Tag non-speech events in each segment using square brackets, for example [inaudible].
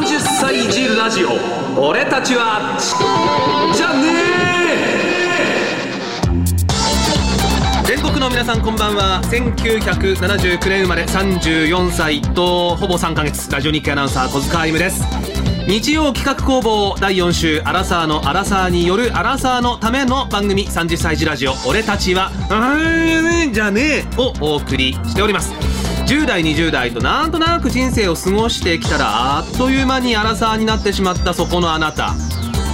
30歳児ラジオ。俺たちはじゃねえ全国の皆さんこんばんは。1979年生まれ34歳とほぼ3ヶ月。ラジオ日記アナウンサー小塚歩です。日曜企画工房第4週アラサーのアラサーによるアラサーのための番組30歳児ラジオ。俺たちはうんじゃねえをお送りしております。10代20代となんとなく人生を過ごしてきたらあっという間にアラサーになってしまったそこのあなた。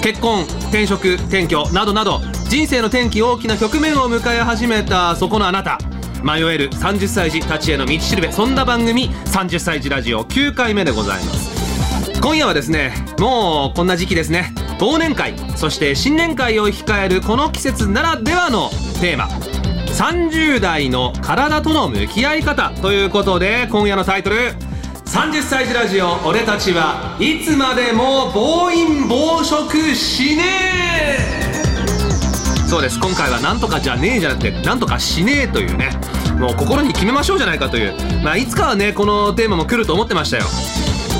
結婚転職転居などなど人生の転機大きな局面を迎え始めたそこのあなた。迷える30歳児たちへの道しるべ。そんな番組30歳児ラジオ9回目でございます。今夜はですねもうこんな時期ですね。忘年会そして新年会を控えるこの季節ならではのテーマ。30代の体との向き合い方ということで今夜のタイトル。30歳児ラジオ俺たちはいつまでも暴飲暴食しねえ。そうです。今回はなんとかじゃねえじゃなくてなんとかしねえというね。もう心に決めましょうじゃないかという。まあいつかはねこのテーマも来ると思ってましたよ。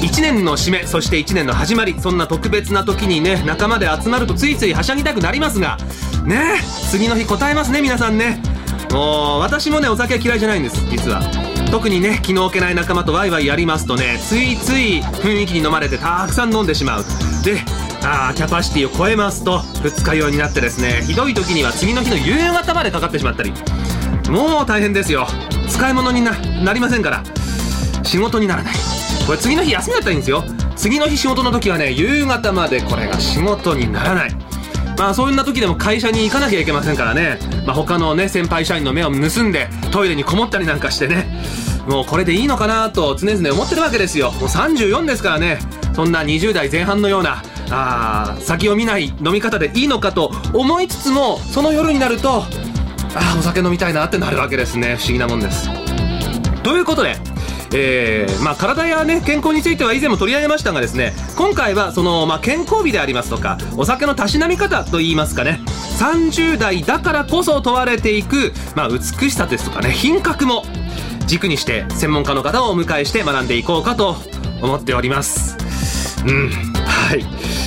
1年の締めそして1年の始まりそんな特別な時にね仲間で集まるとついついはしゃぎたくなりますがね次の日答えますね皆さんね。もう私もねお酒は嫌いじゃないんです実は。特にね気の置けない仲間とワイワイやりますとねついつい雰囲気に飲まれてたくさん飲んでしまう。であキャパシティを超えますと二日酔いになってですねひどい時には次の日の夕方までかかってしまったり。もう大変ですよ。使い物にななりませんから。仕事にならない。これ次の日休みだったらいいんですよ。次の日仕事の時はね夕方までこれが仕事にならない。まあそんな時でも会社に行かなきゃいけませんからね、まあ、他のね先輩社員の目を盗んでトイレにこもったりなんかしてね。もうこれでいいのかなと常々思ってるわけですよ。もう34ですからね。そんな20代前半のようなあ先を見ない飲み方でいいのかと思いつつもその夜になるとあーお酒飲みたいなってなるわけですね。不思議なもんです。ということでえーまあ、体や、ね、健康については以前も取り上げましたがですね今回はその、まあ、健康美でありますとかお酒のたしなみ方といいますかね30代だからこそ問われていく、まあ、美しさですとかね品格も軸にして専門家の方をお迎えして学んでいこうかと思っております。うんはい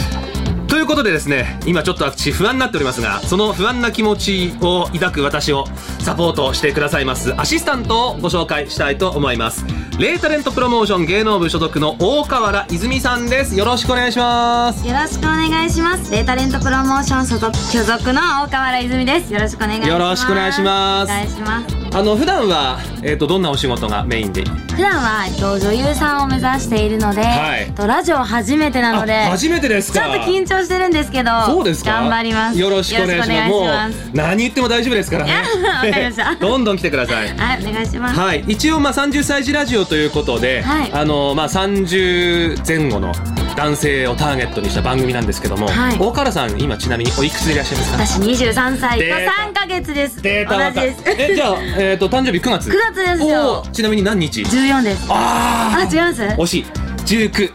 ということでですね今ちょっと私不安になっておりますがその不安な気持ちを抱く私をサポートしてくださいますアシスタントをご紹介したいと思いますレイタレントプロモーション芸能部所属の大河原泉さんですよろしくお願いしますよろしくお願いします。レータレントプロモーション所属所属の大河原泉です。よろしくお願いします。よろしくお願いしますお願いします。あの普段はえっ、とどんなお仕事がメインで？普段はえっと女優さんを目指しているので、はい。えっとラジオ初めてなので、あ初めてですか。ちょっと緊張してるんですけど、そうですか？頑張ります。よろしくお願いします。何言っても大丈夫ですからね。わかりました。[laughs] どんどん来てください。はい、お願いします。はい、一応まあ30歳児ラジオということで、はい。あのまあ30前後の男性をターゲットにした番組なんですけども、はい。大河原さん今ちなみにおいくつでいらっしゃいますか？私23歳。とデータ。3ヶ月です。データ同じです。えじゃあえっ、と誕生日9月？9月ですよ。ちなみに何日？14です。ああ、違います？惜しい。19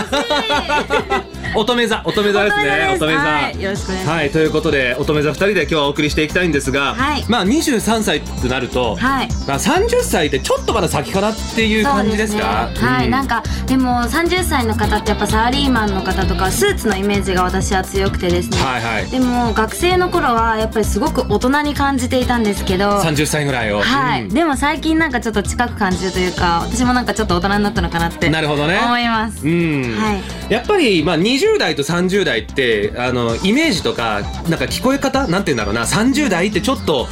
乙女座乙女座乙女座です乙女座はい。よろしくお願いします。はい。ということで乙女座2人で今日はお送りしていきたいんですが、はい。まあ23歳となると、はい。まあ、30歳ってちょっとまだ先かなっていう感じですか？ね。はい、うん。なんかでも30歳の方ってやっぱサラリーマンの方とかスーツのイメージが私は強くてですね、はいはい。でも学生の頃はやっぱりすごく大人に感じていたんですけど30歳ぐらいを、はい、うん。でも最近なんかちょっと近く感じるというか私もなんかちょっと大人になったのかなってなるほどね。思います、うん。はい。やっぱり、まあ、20代と30代ってあのイメージとかなんか聞こえ方なんて言うんだろうな。30代ってちょっと、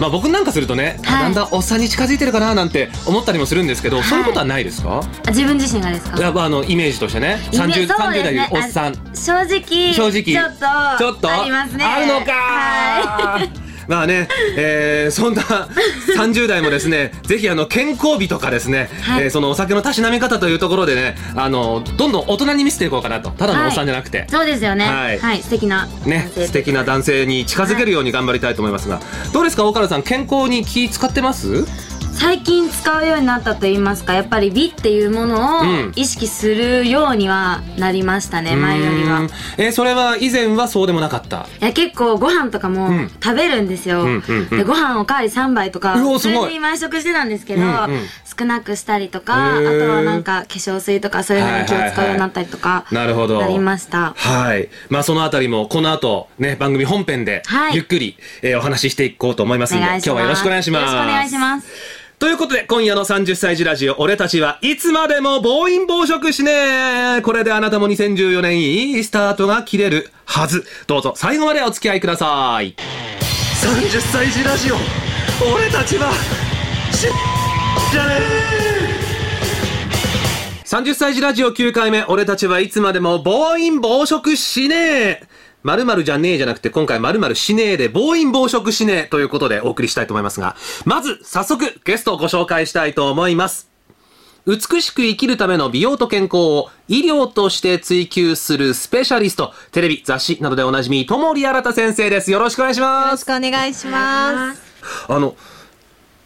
まあ、僕なんかするとね、あはい。だんだんおっさんに近づいてるかななんて思ったりもするんですけど、そういうことはないですか？あ自分自身がですか？やっぱあのイメージとしてね。イメ 30, そうです30代ねでおっさん。正直正直ちょっとちょっとありますね。あるのかはいまあね、えーそんな30代もですね、ぜひあの健康美とかですね、はい。えーそのお酒のたしなみ方というところでね、あのどんどん大人に見せていこうかなと、ただのおっさんじゃなくて、そうですよね。ははいい、素敵なね、素敵な男性に近づけるように頑張りたいと思いますが、どうですか、大原さん、健康に気使ってます？最近使うようになったと言いますかやっぱり美っていうものをうん。意識するようにはなりましたね、前よりは。えーそれは以前はそうでもなかった？いや結構ご飯とかもうん。食べるんですよ、うんうんうん。でご飯おかわり3杯とか普通に毎食してたんですけど、うんうん。少なくしたりとかあとはなんか化粧水とかそういうのに気を使うようになったりとかなるほど。なりました。はい。まあそのあたりもこの後ね、番組本編ではい。ゆっくり、えーお話ししていこうと思いますので、今日はよろしくお願いします。よろしくお願いしますということで、今夜の30歳児ラジオ、俺たちはいつまでも暴飲暴食しねえこれであなたも2014年いいスタートが切れるはず。どうぞ最後までお付き合いください。30歳児ラジオ、俺たちは、し、じゃねえ30歳児ラジオ9回目、俺たちはいつまでも暴飲暴食しねえ〇〇じゃねえじゃなくて、今回〇〇しねえで暴飲暴食しねえということでお送りしたいと思いますが、まず、早速、ゲストをご紹介したいと思います。美しく生きるための美容と健康を医療として追求するスペシャリスト、テレビ、雑誌などでおなじみ、ともりあらた先生です。よろしくお願いしよます。ろしくお願いします。あの、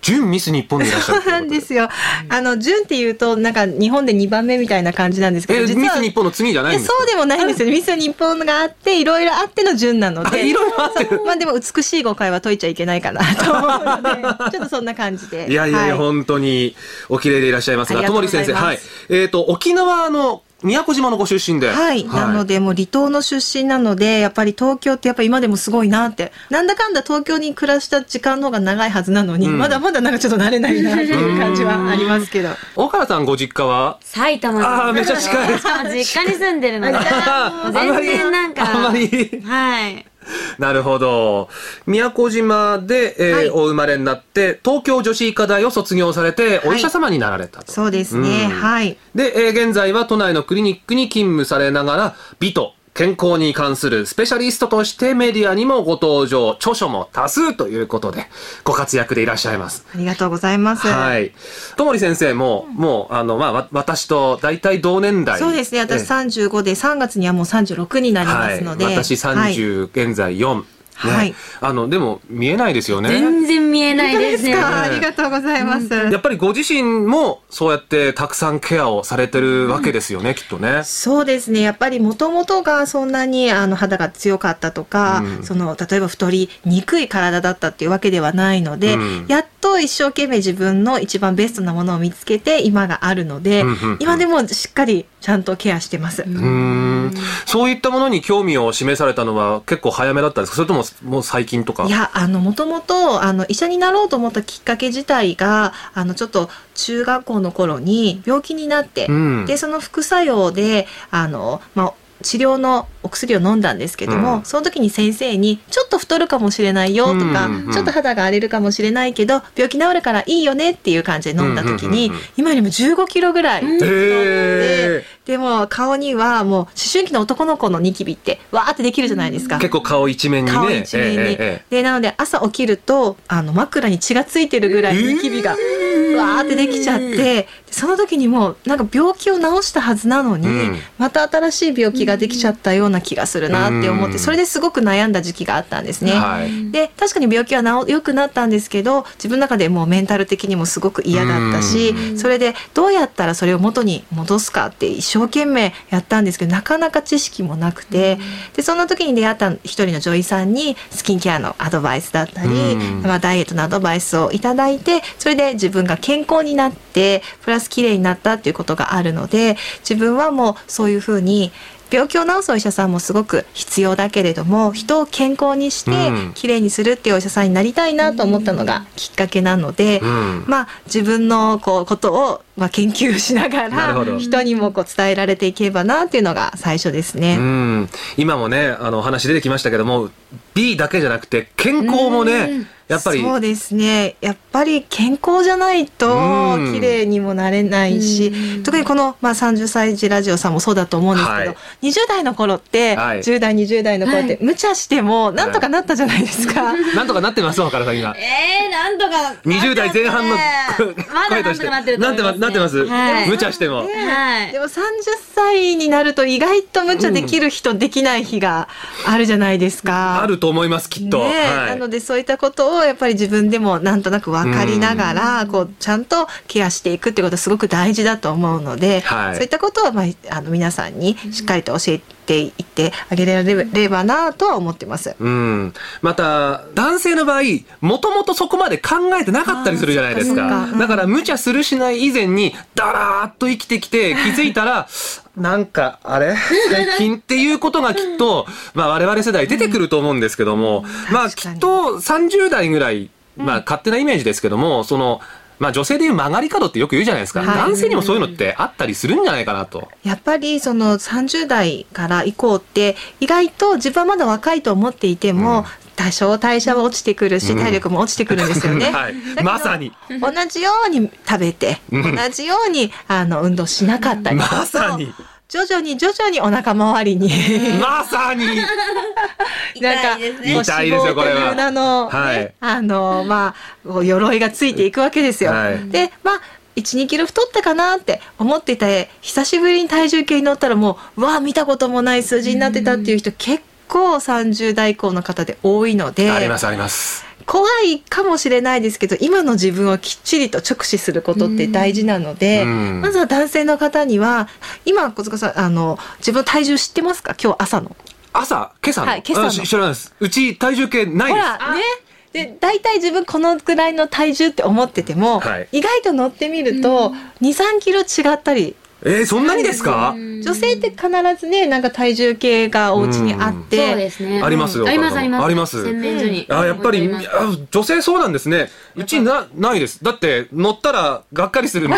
準ミス日本でいらっしゃるそう [laughs] なんですよ。あの、純っていうと、なんか日本で2番目みたいな感じなんですけど、え、実はミス日本の次じゃないんえですか？そうでもないんですよ。ミス日本があって、いろいろあっての純なのあで。いろいろあってまあでも美しい誤解は解いちゃいけないかなと思うので、[laughs] ちょっとそんな感じで。いやいやいや、は本当にお綺麗でいらっしゃいますが、ともり先生、はい。えっ、と、沖縄の宮古島のご出身で。はい、なのでもう離島の出身なのでやっぱり東京ってやっぱ今でもすごいなって。なんだかんだ東京に暮らした時間の方が長いはずなのに、うん。まだまだなんかちょっと慣れないなっていう感じはありますけど。[laughs] 岡田さんご実家は？埼玉です。あーめっちゃ近い。しかも実家に住んでるので [laughs] 全然なんかあまり。はい [laughs] なるほど。宮古島で、えーはい。お生まれになって、東京女子医科大を卒業されて、お医者様になられたと。そうですね、うん。はい。で、えー現在は都内のクリニックに勤務されながら、美と健康に関するスペシャリストとしてメディアにもご登場、著書も多数ということで、ご活躍でいらっしゃいます。ありがとうございます。はい。ともり先生も、もう、あの、まあ、わ私と大体同年代。そうですね。私え35で3月にはもう36になりますので。はい、私はい30、現在4。ねはいあの、でも、見えないですよね。全然見えないですか？ありがとうございます。やっぱりご自身も、そうやってたくさんケアをされてるわけですよね、きっとね。そうですね。やっぱりもともとがそんなにあの肌が強かったとか、うんその例えば太りにくい体だったっていうわけではないので、うんやっと一生懸命自分の一番ベストなものを見つけて今があるので、うんうんうん今でもしっかりちゃんとケアしてます。うーん。そういったものに興味を示されたのは結構早めだったんですか？それとももう最近とか？いや、あの、もともと、あの、医者になろうと思ったきっかけ自体が、あの、ちょっと、中学校の頃に病気になって、うんで、その副作用で、あの、まあ、治療のお薬を飲んだんですけども、うん。その時に先生に、ちょっと太るかもしれないよとか、うんうんちょっと肌が荒れるかもしれないけど、病気治るからいいよねっていう感じで飲んだ時に、うんうんうんうん。今よりも15キロぐらい太って、へでも顔にはもう思春期の男の子のニキビってわーってできるじゃないですか。結構顔一面にね。顔一面に、えええでなので朝起きるとあの枕に血がついてるぐらいニキビがわーってできちゃってでその時にもうなんか病気を治したはずなのに、うん。また新しい病気ができちゃったような気がするなって思っうん。てそれですごく悩んだ時期があったんですね。はい。で確かに病気は治良くなったんですけど自分の中でもうメンタル的にもすごく嫌だったしうん。それでどうやったらそれを元に戻すかって一生懸命やったんですけどなかなか知識もなくてでそんな時に出会った一人の女医さんにスキンケアのアドバイスだったり、うん。まあ、ダイエットのアドバイスをいただいてそれで自分が健康になってプラス綺麗になったっていうことがあるので自分はもうそういうふうに病気を治すお医者さんもすごく必要だけれども人を健康にしてうん。綺麗にするっていうお医者さんになりたいなと思ったのがきっかけなので、うん。まあ自分のこうことをまあ研究しながら人にもこう伝えられていけばなっていうのが最初ですね。うん、今もねあのお話出てきましたけども B だけじゃなくて健康もねやっぱりそうですね。やっぱり健康じゃないとうん。綺麗にもなれないし、うん。特にこの、まあ、30歳児ラジオさんもそうだと思うんですけど、はい。20代の頃って、はい。10代20代の頃って、はい。無茶してもなんとかなったじゃないですか。[laughs] なんとかなってます岡田さんがえー、なんとか20代前半のまだなんとかなってると思います。なってまなっってます、はい。無茶しても、はい。でも30歳になると意外と無茶できる人、できない日があるじゃないですか。あると思いますきっと、ねえ。はい。なのでそういったことをやっぱり自分でもなんとなく分かりながら、こうちゃんとケアしていくってことはすごく大事だと思うので、はい。そういったことは、まあ、あの皆さんにしっかりと教えていってあげられればなとは思ってます。うん、また男性の場合もともとそこまで考えてなかったりするじゃないですか。うんだから無茶するしない以前にだらーっと生きてきて気づいたらなんかあれ？[laughs] 最近っていうことがきっと、まあ、我々世代出てくると思うんですけども、まあきっと30代ぐらい、まあ、勝手なイメージですけどもそのまあ女性でいう曲がり角ってよく言うじゃないですか、はい。男性にもそういうのってあったりするんじゃないかなと。やっぱりその30代から以降って意外と自分はまだ若いと思っていても、うん。多少代謝は落ちてくるしうん。体力も落ちてくるんですよね。[laughs] はい。まさに。同じように食べてうん。同じようにあの運動しなかったりまさに徐々に徐々にお腹周りに。[laughs] まさに。[laughs] 痛いですね。こう痛いですよこれは。脂肪という名の、ねはい。あのまあこう鎧がついていくわけですよ。はい。でまあ12キロ太ったかなって思っていて久しぶりに体重計に乗ったらもううわあ見たこともない数字になってたっていう人結構30代以降の方で多いので。ありますあります。怖いかもしれないですけど今の自分をきっちりと直視することって大事なので、うん。まずは男性の方には今小塚さんあの自分の体重知ってますか？今日朝の。朝？今朝の,、はい今朝の。知らないです。うち体重計ないです。ほらね。で大体自分このくらいの体重って思ってても、はい。意外と乗ってみると23キロ違ったりえー、そんなにですか？女性って必ずねなんか体重計がお家にあっそうてですね。ありますよありますあります。あります。洗面所に。あやっぱり女性そうなんですね。うちなないです。だって乗ったらがっかりするんで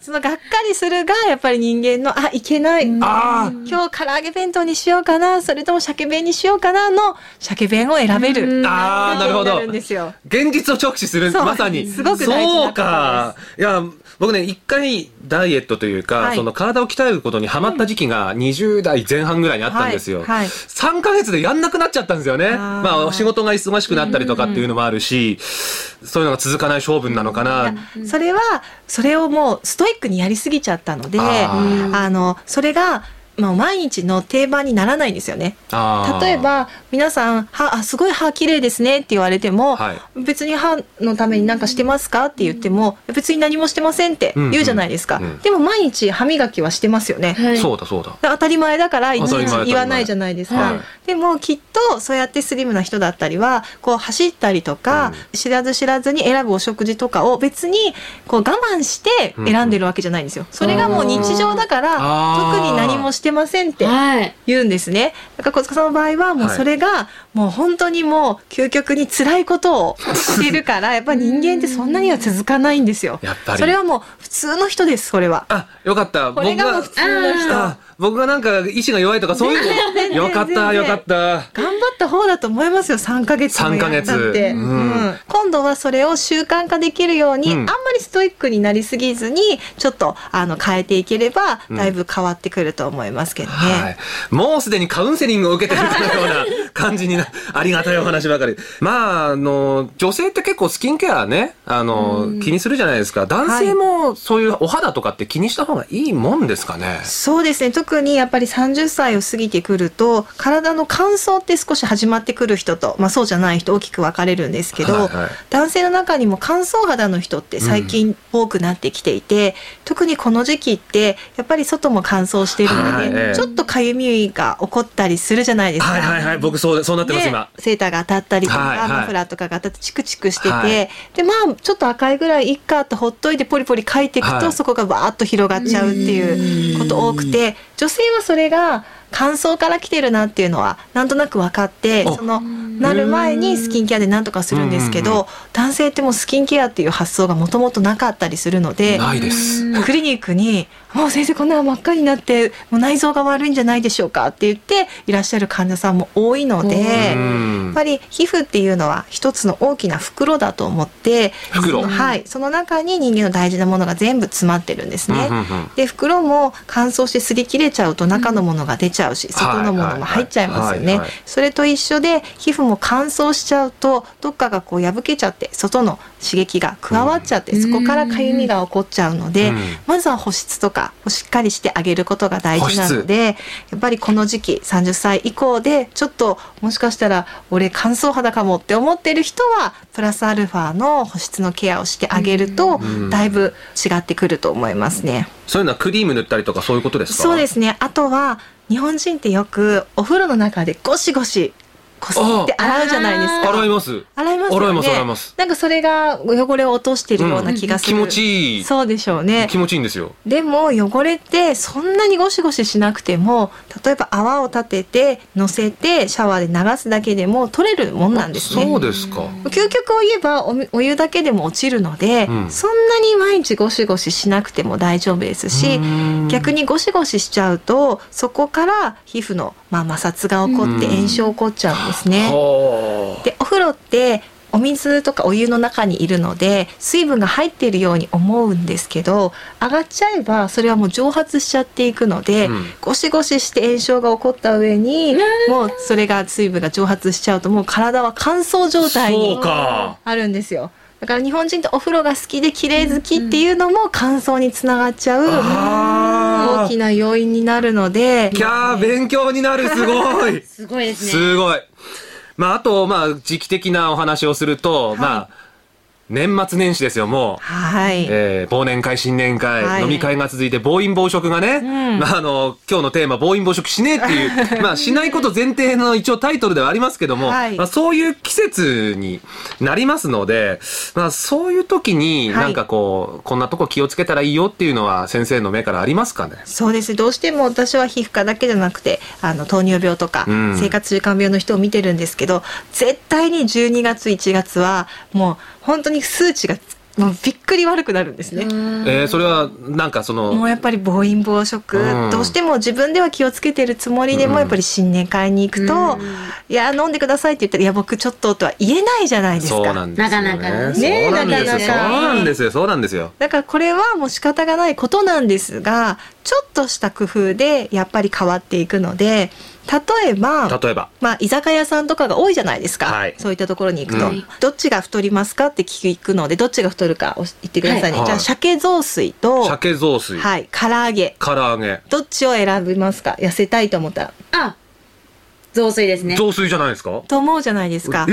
そのがっかりするがやっぱり人間のあいけない。あ今日唐揚げ弁当にしようかなそれとも鮭弁にしようかなの鮭弁を選べる。ーあーなるほどるんですよ。現実を直視するまさに。すごく大事なことです。そうか。いや僕ね一回ダイエットというか、はい。その体を鍛えることにハマった時期が20代前半ぐらいにあったんですよ、はい。はい。3ヶ月でやんなくなっちゃったんですよね。ー。まあ仕事が忙しくなったりとかっていうのもあるし、そういうのが続かない性分なのかな、それはそれをもうストイックにやりすぎちゃったのであのそれがまあ、毎日の定番にならないんですよね。例えば皆さん歯あすごい歯綺麗ですねって言われても、はい別に歯のために何かしてますか？って言っても別に何もしてませんって言うじゃないですか、うん。うんでも毎日歯磨きはしてますよね、はいそうだそうだ。当たり前だからいちいち言わないじゃないですか、はい。でもきっとそうやってスリムな人だったりはこう走ったりとか、知らず知らずに選ぶお食事とかを別にこう我慢して選んでるわけじゃないんですよ。それがもう日常だから特に何もしてませんってはい言うんですね。だから小塚さんの場合はもうそれがもう本当にもう究極に辛いことをしてるから [laughs] やっぱり人間ってそんなには続かかないんですよ。やっぱりそれはもう普通の人ですそれは。あよかったこれがもう普通の人。あ僕がなんか意志が弱いとかそういうの。[laughs] よかったよかった。頑張った方だと思いますよ。3ヶ月もやったって、3ヶ月。うんうん。今度はそれを習慣化できるように、うん。あんまりストイックになりすぎずにちょっとあの変えていければだいぶ変わってくると思いますけどね。はい、もうすでにカウンセリングを受けてるかのような感じにな [laughs] ありがたいお話ばかり。まああの女性って結構スキンケアねあの、気にするじゃないですか。男性もそういうお肌とかって気にした方がいいもんですかね、そうですね特にやっぱり30歳を過ぎてくると体の乾燥って少し始まってくる人と、まあ、そうじゃない人大きく分かれるんですけど、はいはい。男性の中にも乾燥肌の人って最近多くなってきていて、特にこの時期ってやっぱり外も乾燥しているので、はいええ。ちょっとかゆみが起こったりするじゃないですか。はいはいはい。僕そうそうなってます、ね今。セーターが当たったりとか、はいはい。マフラーとかが当たってチクチクしてて、はい。でまあちょっと赤いぐらいいっかとほっといてポリポリ書いていくと、はいそこがバーッと広がっちゃうっていうこと多くて女性はそれが乾燥から来てるなっていうのはなんとなく分かっておそのなる前にスキンケアでなんとかするんですけど男性ってもうスキンケアっていう発想がもともとなかったりするので。ないですクリニックにもう先生こんな真っ赤になってもう内臓が悪いんじゃないでしょうかって言っていらっしゃる患者さんも多いので、うん。やっぱり皮膚っていうのは一つの大きな袋だと思って袋。そのはい、その中に人間の大事なものが全部詰まってるんですね。で袋も乾燥して擦り切れちゃうと中のものが出ちゃうし、外のものも入っちゃいますよね。それと一緒で皮膚も乾燥しちゃうとどっかがこう破けちゃって外の刺激が加わっちゃって、うん。そこからかゆみが起こっちゃうので、うん。まずは保湿とかをしっかりしてあげることが大事なのでやっぱりこの時期30歳以降でちょっともしかしたら俺乾燥肌かもって思ってる人はプラスアルファの保湿のケアをしてあげるとうん。だいぶ違ってくると思いますね。そういうのはクリーム塗ったりとかそういうことですか？そうですね。あとは日本人ってよくお風呂の中でゴシゴシこすって洗うじゃないですか。洗います洗いますよね。洗います洗いますなんかそれが汚れを落としてるような気がする。気持ちいいそうでしょうね。気持ちいいんですよでも汚れってそんなにゴシゴシしなくても例えば泡を立てて乗せてシャワーで流すだけでも取れるもんなんですね。そうですか究極を言えばおお湯だけでも落ちるので、うんそんなに毎日ゴシゴシしなくても大丈夫ですしうん逆にゴシゴシしちゃうとそこから皮膚の、まあ、摩擦が起こって炎症起こっちゃうんですね。はでお風呂ってお水とかお湯の中にいるので水分が入っているように思うんですけど上がっちゃえばそれはもう蒸発しちゃっていくので、うん。ゴシゴシして炎症が起こった上に、もうそれが水分が蒸発しちゃうともう体は乾燥状態にあるんですよ。だから日本人ってお風呂が好きで綺麗好きっていうのも乾燥につながっちゃう。あー大きな要因になるのでキャー勉強になるすごい [laughs] すごいですね。すごい。まあ、あと、まあ、時期的なお話をすると、まあ、年末年始ですよ、もう。はい、えー忘年会、新年会、はい。飲み会が続いて暴飲暴食がね、ん。まあ、あの、今日のテーマ、暴飲暴食しねえっていう、[laughs] まあ、しないこと前提の一応タイトルではありますけども、はい。まあ、そういう季節になりますので、まあ、そういう時に、はい。なんかこう、こんなとこ気をつけたらいいよっていうのは、先生の目からありますかね？そうですどうしても私は皮膚科だけじゃなくてあの糖尿病とか、うん。生活習慣病の人を見てるんですけど絶対に12月1月はもう本当に数値がもうびっくり悪くなるんですね。えーそれは、なんかその、もうやっぱり暴飲暴食、うんどうしても自分では気をつけてるつもりでも、うんやっぱり新年会に行くとうん「いや飲んでください」って言ったら「いや僕ちょっと」とは言えないじゃないですか。そうなんですよ、ね。なかなかねそうなんですよ。ねえなかなかそうなんですよ。そうなんですよ。だからこれはもう仕方がないことなんですがちょっとした工夫でやっぱり変わっていくので例えば例えば。まあ、居酒屋さんとかが多いじゃないですか、はい。そういったところに行くと、うん。どっちが太りますか？って聞くのでどっちが太るか言ってくださいね、はい。じゃあ鮭雑炊と、鮭雑炊、はい、唐揚げ。唐揚げ、どっちを選びますか？痩せたいと思ったら。あ、雑炊ですね。雑炊じゃないですか？と思うじゃないですか。え？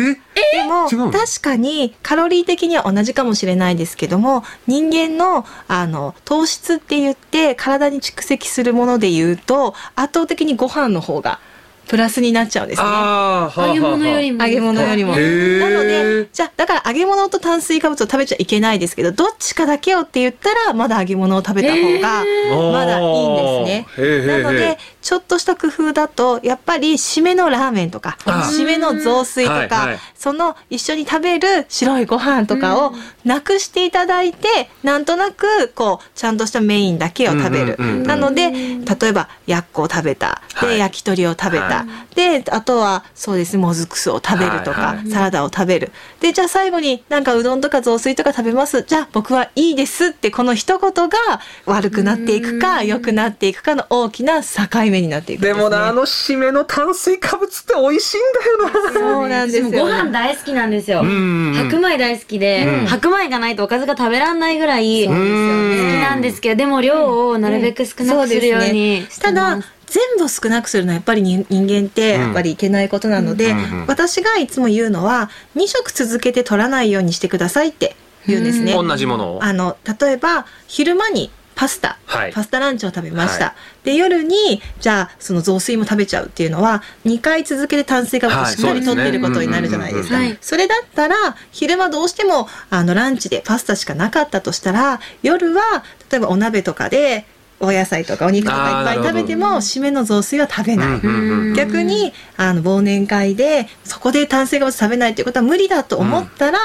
でも確かにカロリー的には同じかもしれないですけども人間のあの糖質って言って体に蓄積するもので言うと圧倒的にご飯の方がプラスになっちゃうんですね。揚げ物よりも。揚げ物よりも。なのでじゃあだから揚げ物と炭水化物を食べちゃいけないですけどどっちかだけをって言ったらまだ揚げ物を食べた方がまだいいんですね。なのでちょっとした工夫だとやっぱり締めのラーメンとかあ締めの雑炊とか、はいはい。その一緒に食べる白いご飯とかをなくしていただいて、なんとなくこうちゃんとしたメインだけを食べる。うんうんうんうん。なので例えばやっこを食べた。で、はい。焼き鳥を食べた、はであとはそうですもずく酢を食べるとか、はいはい。サラダを食べる。でじゃあ最後になんかうどんとか雑炊とか食べます？じゃあ僕はいいですってこの一言が悪くなっていくか良くなっていくかの大きな境目になっていくんです、ね、でもな、あの締めの炭水化物って美味しいんだよな。そうなんですよ、ね、ご飯大好きなんですよ。ん白米大好きで、うん白米がないとおかずが食べらんないぐらい好きうんなんですけど、でも量をなるべく少なくするようにしてたます。だ全部を少なくするのはやっぱり人人間ってやっぱりいけないことなので、うんうんうん私がいつも言うのは2食続けて取らないようにしてくださいって言うんですね。同じものを。あの例えば昼間にパスタ、はい。パスタランチを食べました、はで夜にじゃあその雑炊も食べちゃうっていうのは2回続けて炭水化物をしっかりとっていることになるじゃないですか、はいそれだったら昼間どうしてもあのランチでパスタしかなかったとしたら夜は例えばお鍋とかでお野菜とかお肉とかいっぱい食べても締めの雑炊は食べない、うんうんうん。逆にあの忘年会でそこで炭水化物食べないっていうことは無理だと思ったら、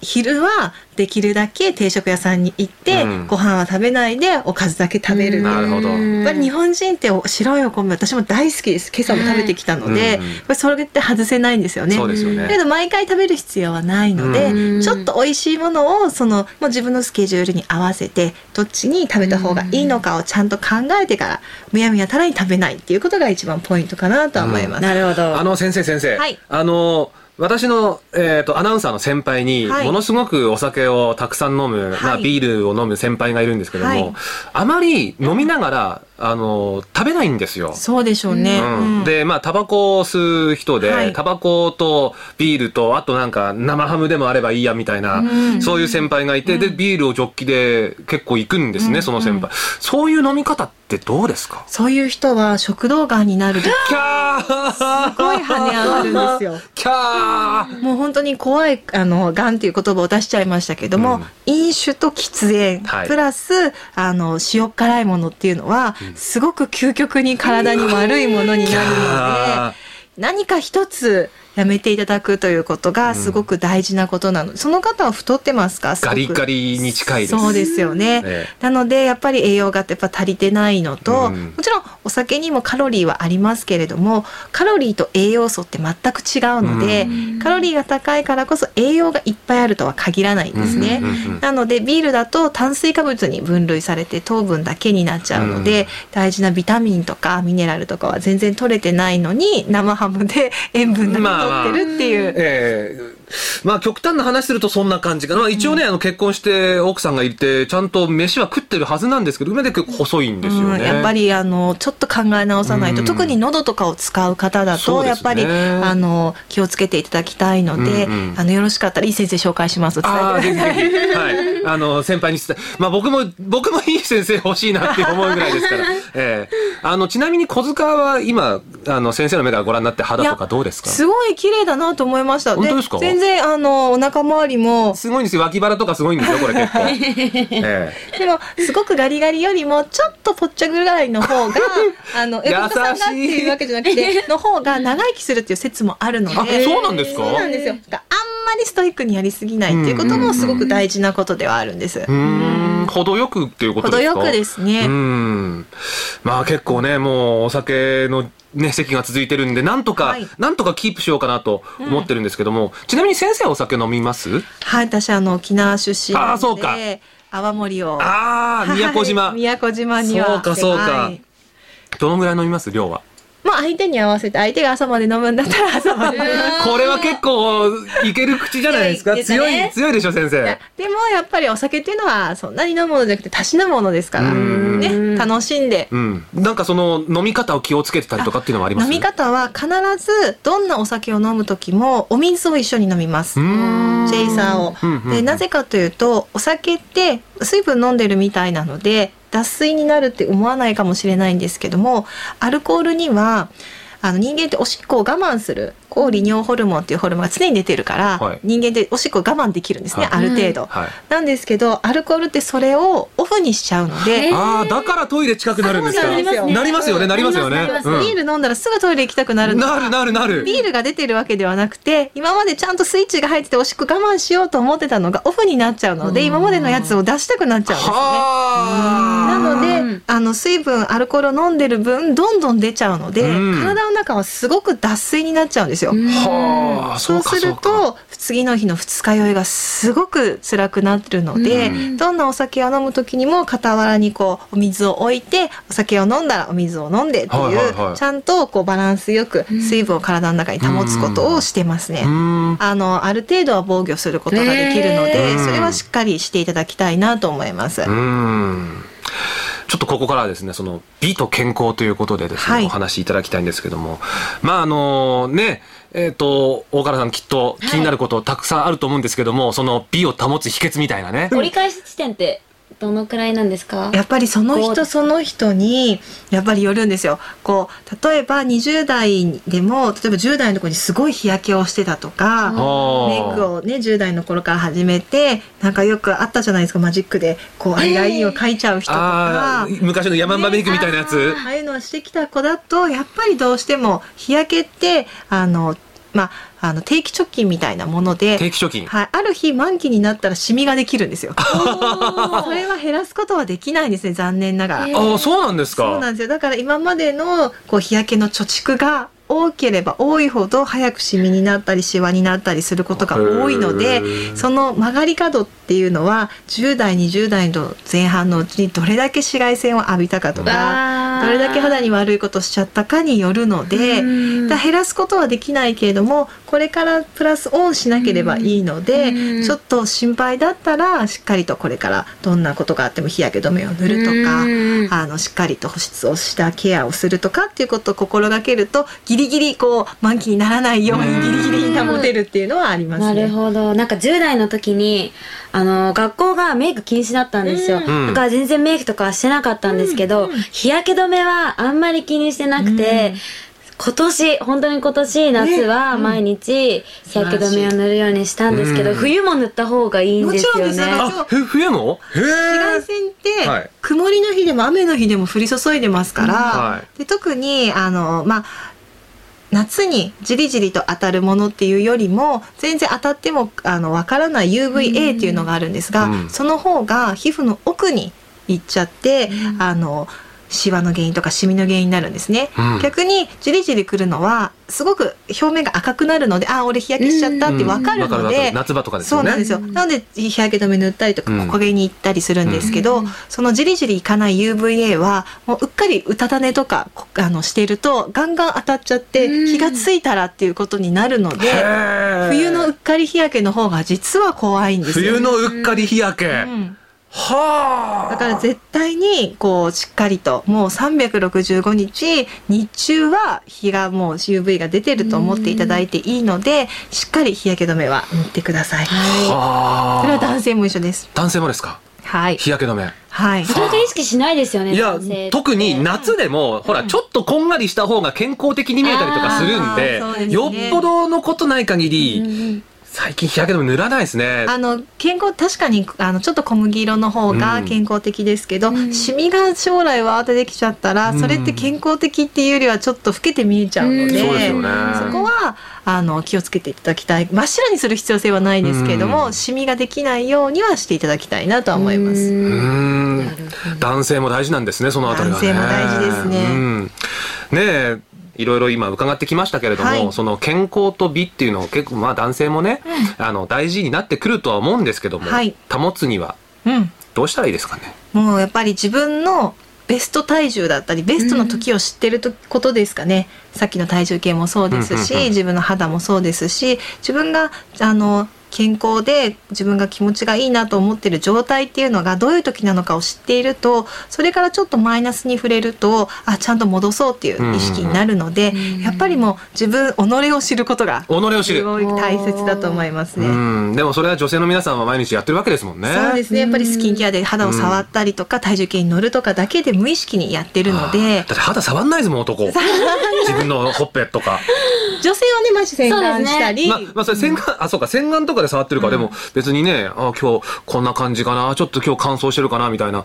昼はできるだけ定食屋さんに行って、うん。ご飯は食べないでおかずだけ食べる、うん。なるほど。やっぱり日本人ってお白いお米私も大好きです。今朝も食べてきたので、うん。やっぱりそれって外せないんですよね。そうですよだけね。ど毎回食べる必要はないので、うん。ちょっと美味しいものをそのもう自分のスケジュールに合わせてどっちに食べた方がいいのかをちゃんと考えてからむやみやたらに食べないっていうことが一番ポイントかなとは思います。なるほど。あの先生先生、はい。あの私の、えー、とアナウンサーの先輩に、はい。ものすごくお酒をたくさん飲む、まあ、はいビールを飲む先輩がいるんですけども、はい。あまり飲みながら、あの食べないんですよ。そうでしょうね。うん。うん。でまあタバコを吸う人で、はい。タバコとビールとあとなんか生ハムでもあればいいやみたいな、うん。そういう先輩がいて、でビールをジョッキで結構行くんですね、うん。その先輩、そういう飲み方ってどうですか？そういう人は食道がんになる率キャー！すごい跳ね上がるんですよ。キャーもう本当に怖いあのがんっていう言葉を出しちゃいましたけども、うん。飲酒と喫煙、はい。プラスあの塩辛いものっていうのは、すごく究極に体に悪いものになるので、何か一つやめていただくということがすごく大事なことなの。で、その方は太ってますか？ガリガリに近いです。そうですよね、えなのでやっぱり栄養がやっぱ足りてないのと、うん。もちろんお酒にもカロリーはありますけれどもカロリーと栄養素って全く違うので、カロリーが高いからこそ栄養がいっぱいあるとは限らないんですね。うんうんうんうんなのでビールだと炭水化物に分類されて糖分だけになっちゃうので、うん。大事なビタミンとかミネラルとかは全然取れてないのに生ハムで塩分だけ取ってるっていう。ええまあ極端な話するとそんな感じかな。まあ、一応ね、あの結婚して奥さんがいて、ちゃんと飯は食ってるはずなんですけど、上で結構細いんですよね。うん、やっぱりあのちょっと考え直さないと、うん特に喉とかを使う方だと、やっぱりあの気をつけていただきたいので、うんうんあのよろしかったらいい先生紹介しますと伝えてください。ぜひぜひ。はい。あの、先輩に伝え、まあ僕も、僕もいい先生欲しいなって思うぐらいですから。[laughs] ええあの、ちなみに小塚は今、あの、先生の目からご覧になって肌とかどうですか？すごい綺麗だなと思いました。本当ですか？全然あのお腹周りもすごいんですよ。脇腹とかすごいんですよ、これ結構。[laughs] ええでもすごくガリガリよりもちょっとぽっちゃぐらいの方が [laughs] あの優しい横田さんがっていうわけじゃなくての方が長生きするっていう説もあるのであ、そうなんですか？そうなんですよ。あんまりストイックにやりすぎないっていうこともすごく大事なことではあるんです。うーん、程よくっていうことですか？程よくですねうん。まあ結構ね、もうお酒のね、席が続いてるんで、なんとか、はい。なんとかキープしようかなと思ってるんですけども、ちなみに先生はお酒飲みます？はい、私あの沖縄出身あーそうか。泡盛を。ああ、宮古島。はい宮古島には。そうかそうか。はい。どのぐらい飲みます？量は。まあ相手に合わせて相手が朝まで飲むんだったら朝まで飲む。[laughs] これは結構いける口じゃないですか。強強いね。い、強いでしょ、先生。でもやっぱりお酒っていうのはそんなに飲むものじゃなくてたしなものですから。うん。ね楽しんで。うん。なんかその飲み方を気をつけてたりとかっていうのはあります？飲み方は必ずどんなお酒を飲む時もお水を一緒に飲みます。うーん。チェイサーを。でなぜかというとお酒って水分飲んでるみたいなので脱水になるって思わないかもしれないんですけどもアルコールにはあの人間っておしっこを我慢する。抗利尿ホルモンっていうホルモンが常に出てるから、はい人間っておしっこを我慢できるんですね、はいある程度、はい。なんですけどアルコールってそれをオフにしちゃうので、えああ、だからトイレ近くなるんですか？なりますよね、なりますよね。ビール飲んだらすぐトイレ行きたくなるのなるなるなる。ビールが出てるわけではなくて今までちゃんとスイッチが入ってておしっこ我慢しようと思ってたのがオフになっちゃうので今までのやつを出したくなっちゃうんですね。はあ。なのうんであの水分アルコールを飲んでる分どんどん出ちゃうので、うん体の中はすごく脱水になっちゃうんですよ。はあ、そうするかと次の日の二日酔いがすごく辛くなってるので、うんどんなお酒を飲む時にも傍らにこうお水を置いてお酒を飲んだらお水を飲んでっていう、はいはいはいちゃんとこうバランスよく水分を体の中に保つことをしてますね。うーん。あのある程度は防御することができるので、それはしっかりしていただきたいなと思います。ちょっとここからはですね、その美と健康ということでですね、はい。お話しいただきたいんですけども、まああのね、えっ、と、大原さんきっと気になることたくさんあると思うんですけども、その美を保つ秘訣みたいなね。折り返し地点ってどのくらいなんですか？やっぱりその人その人にやっぱりよるんですよ。こう例えば20代でも例えば10代の子にすごい日焼けをしてたとか。メイクを。をね10代の頃から始めてなんかよくあったじゃないですかマジックでこうアイラインを描いちゃう人とかああ、昔のヤマンバメイクみたいなやつ。ああいうのをしてきた子だとやっぱりどうしても日焼けってあのまあ、あの定期貯金みたいなもので定期貯金。はい、ある日満期になったらシミができるんですよ。[laughs] それは減らすことはできないんですね残念ながら。えーああそうなんですか。そうなんですよ。だから今までのこう日焼けの貯蓄が多ければ多いほど早くシミになったりシワになったりすることが多いのへでー。その曲がり角っていうのは10代20代の前半のうちにどれだけ紫外線を浴びたかとかどれだけ肌に悪いことしちゃったかによるので減らすことはできないけれどもこれからプラスオンしなければいいのでうんちょっと心配だったらしっかりとこれからどんなことがあっても日焼け止めを塗るとか。うんあのしっかりと保湿をしたケアをするとかっていうことを心がけるとギリギリこう満期にならないようにギリギリに保てるっていうのはありますなね。るほどなんか10代の時にあの学校がメイク禁止だったんですよ、うん。だから全然メイクとかはしてなかったんですけど、日焼け止めはあんまり気にしてなくて、今年本当に今年夏は毎日日焼け止めを塗るようにしたんですけど、うん。冬も塗った方がいいんですよね。もちろんです。冬も？へ紫外え線って、はい。曇りの日でも雨の日でも降り注いでますから、はで特にあのまあ夏にじりじりと当たるものっていうよりも全然当たってもあのわからない UVA っていうのがあるんですが、うん。その方が皮膚の奥に行っちゃって、あのシワの原因とかシミの原因になるんですね、うん。逆にじりじりくるのはすごく表面が赤くなるのであ俺日焼けしちゃったってわかるので、夏場とかですよね。そうなんですよ。なので日焼け止め塗ったりとかうん。木陰に行ったりするんですけど、そのじりじりいかない UVA はもううっかりうたた寝とかこあのしているとガンガン当たっちゃってうん。気がついたらっていうことになるので、冬のうっかり日焼けの方が実は怖いんですよ。冬のうっかり日焼け、うんはあだから絶対にこうしっかりともう365日日中は日がもう UV が出てると思っていただいていいのでしっかり日焼け止めは塗ってください。はあそれは男性も一緒です。男性もですかはい。日焼け止めはい。なかなか意識しないですよねいや特に夏でもほらちょっとこんがりした方が健康的に見えたりとかするんでよっぽどのことない限り、最近日焼け止め塗らないですね。あの健康確かにあのちょっと小麦色の方が健康的ですけど、うん。シミが将来は出てきちゃったら、うん。それって健康的っていうよりはちょっと老けて見えちゃうので、うんそうですよね。そこはあの気をつけていただきたい。真っ白にする必要性はないですけれども、うん。シミができないようにはしていただきたいなとは思います。男性も大事なんですねそのあたりはね。男性も大事ですね。うん、ねえいろいろ今伺ってきましたけれども、はい。その健康と美っていうのを結構まあ男性もね、あの大事になってくるとは思うんですけども、はい。保つにはうん。どうしたらいいですかね？もうやっぱり自分のベスト体重だったりベストの時を知ってるとことですかね、さっきの体重計もそうですし、うんうんうん。自分の肌もそうですし自分があの健康で自分が気持ちがいいなと思ってる状態っていうのがどういう時なのかを知っているとそれからちょっとマイナスに触れるとあちゃんと戻そうっていう意識になるので、うんやっぱりもう自分己を知ることが己を知る。すごい大切だと思いますね。うん。でもそれは女性の皆さんは毎日やってるわけですもんね。そうですね。やっぱりスキンケアで肌を触ったりとか、体重計に乗るとかだけで無意識にやってるのでだって肌触んないですもん男。[laughs] 自分のほっぺとか。女性はねまじ洗顔したり、まあ、まあ、それ洗顔、あ、そうか、洗顔とかで触ってるか。でも別にね、あ、今日こんな感じかな、ちょっと今日乾燥してるかな、みたいな。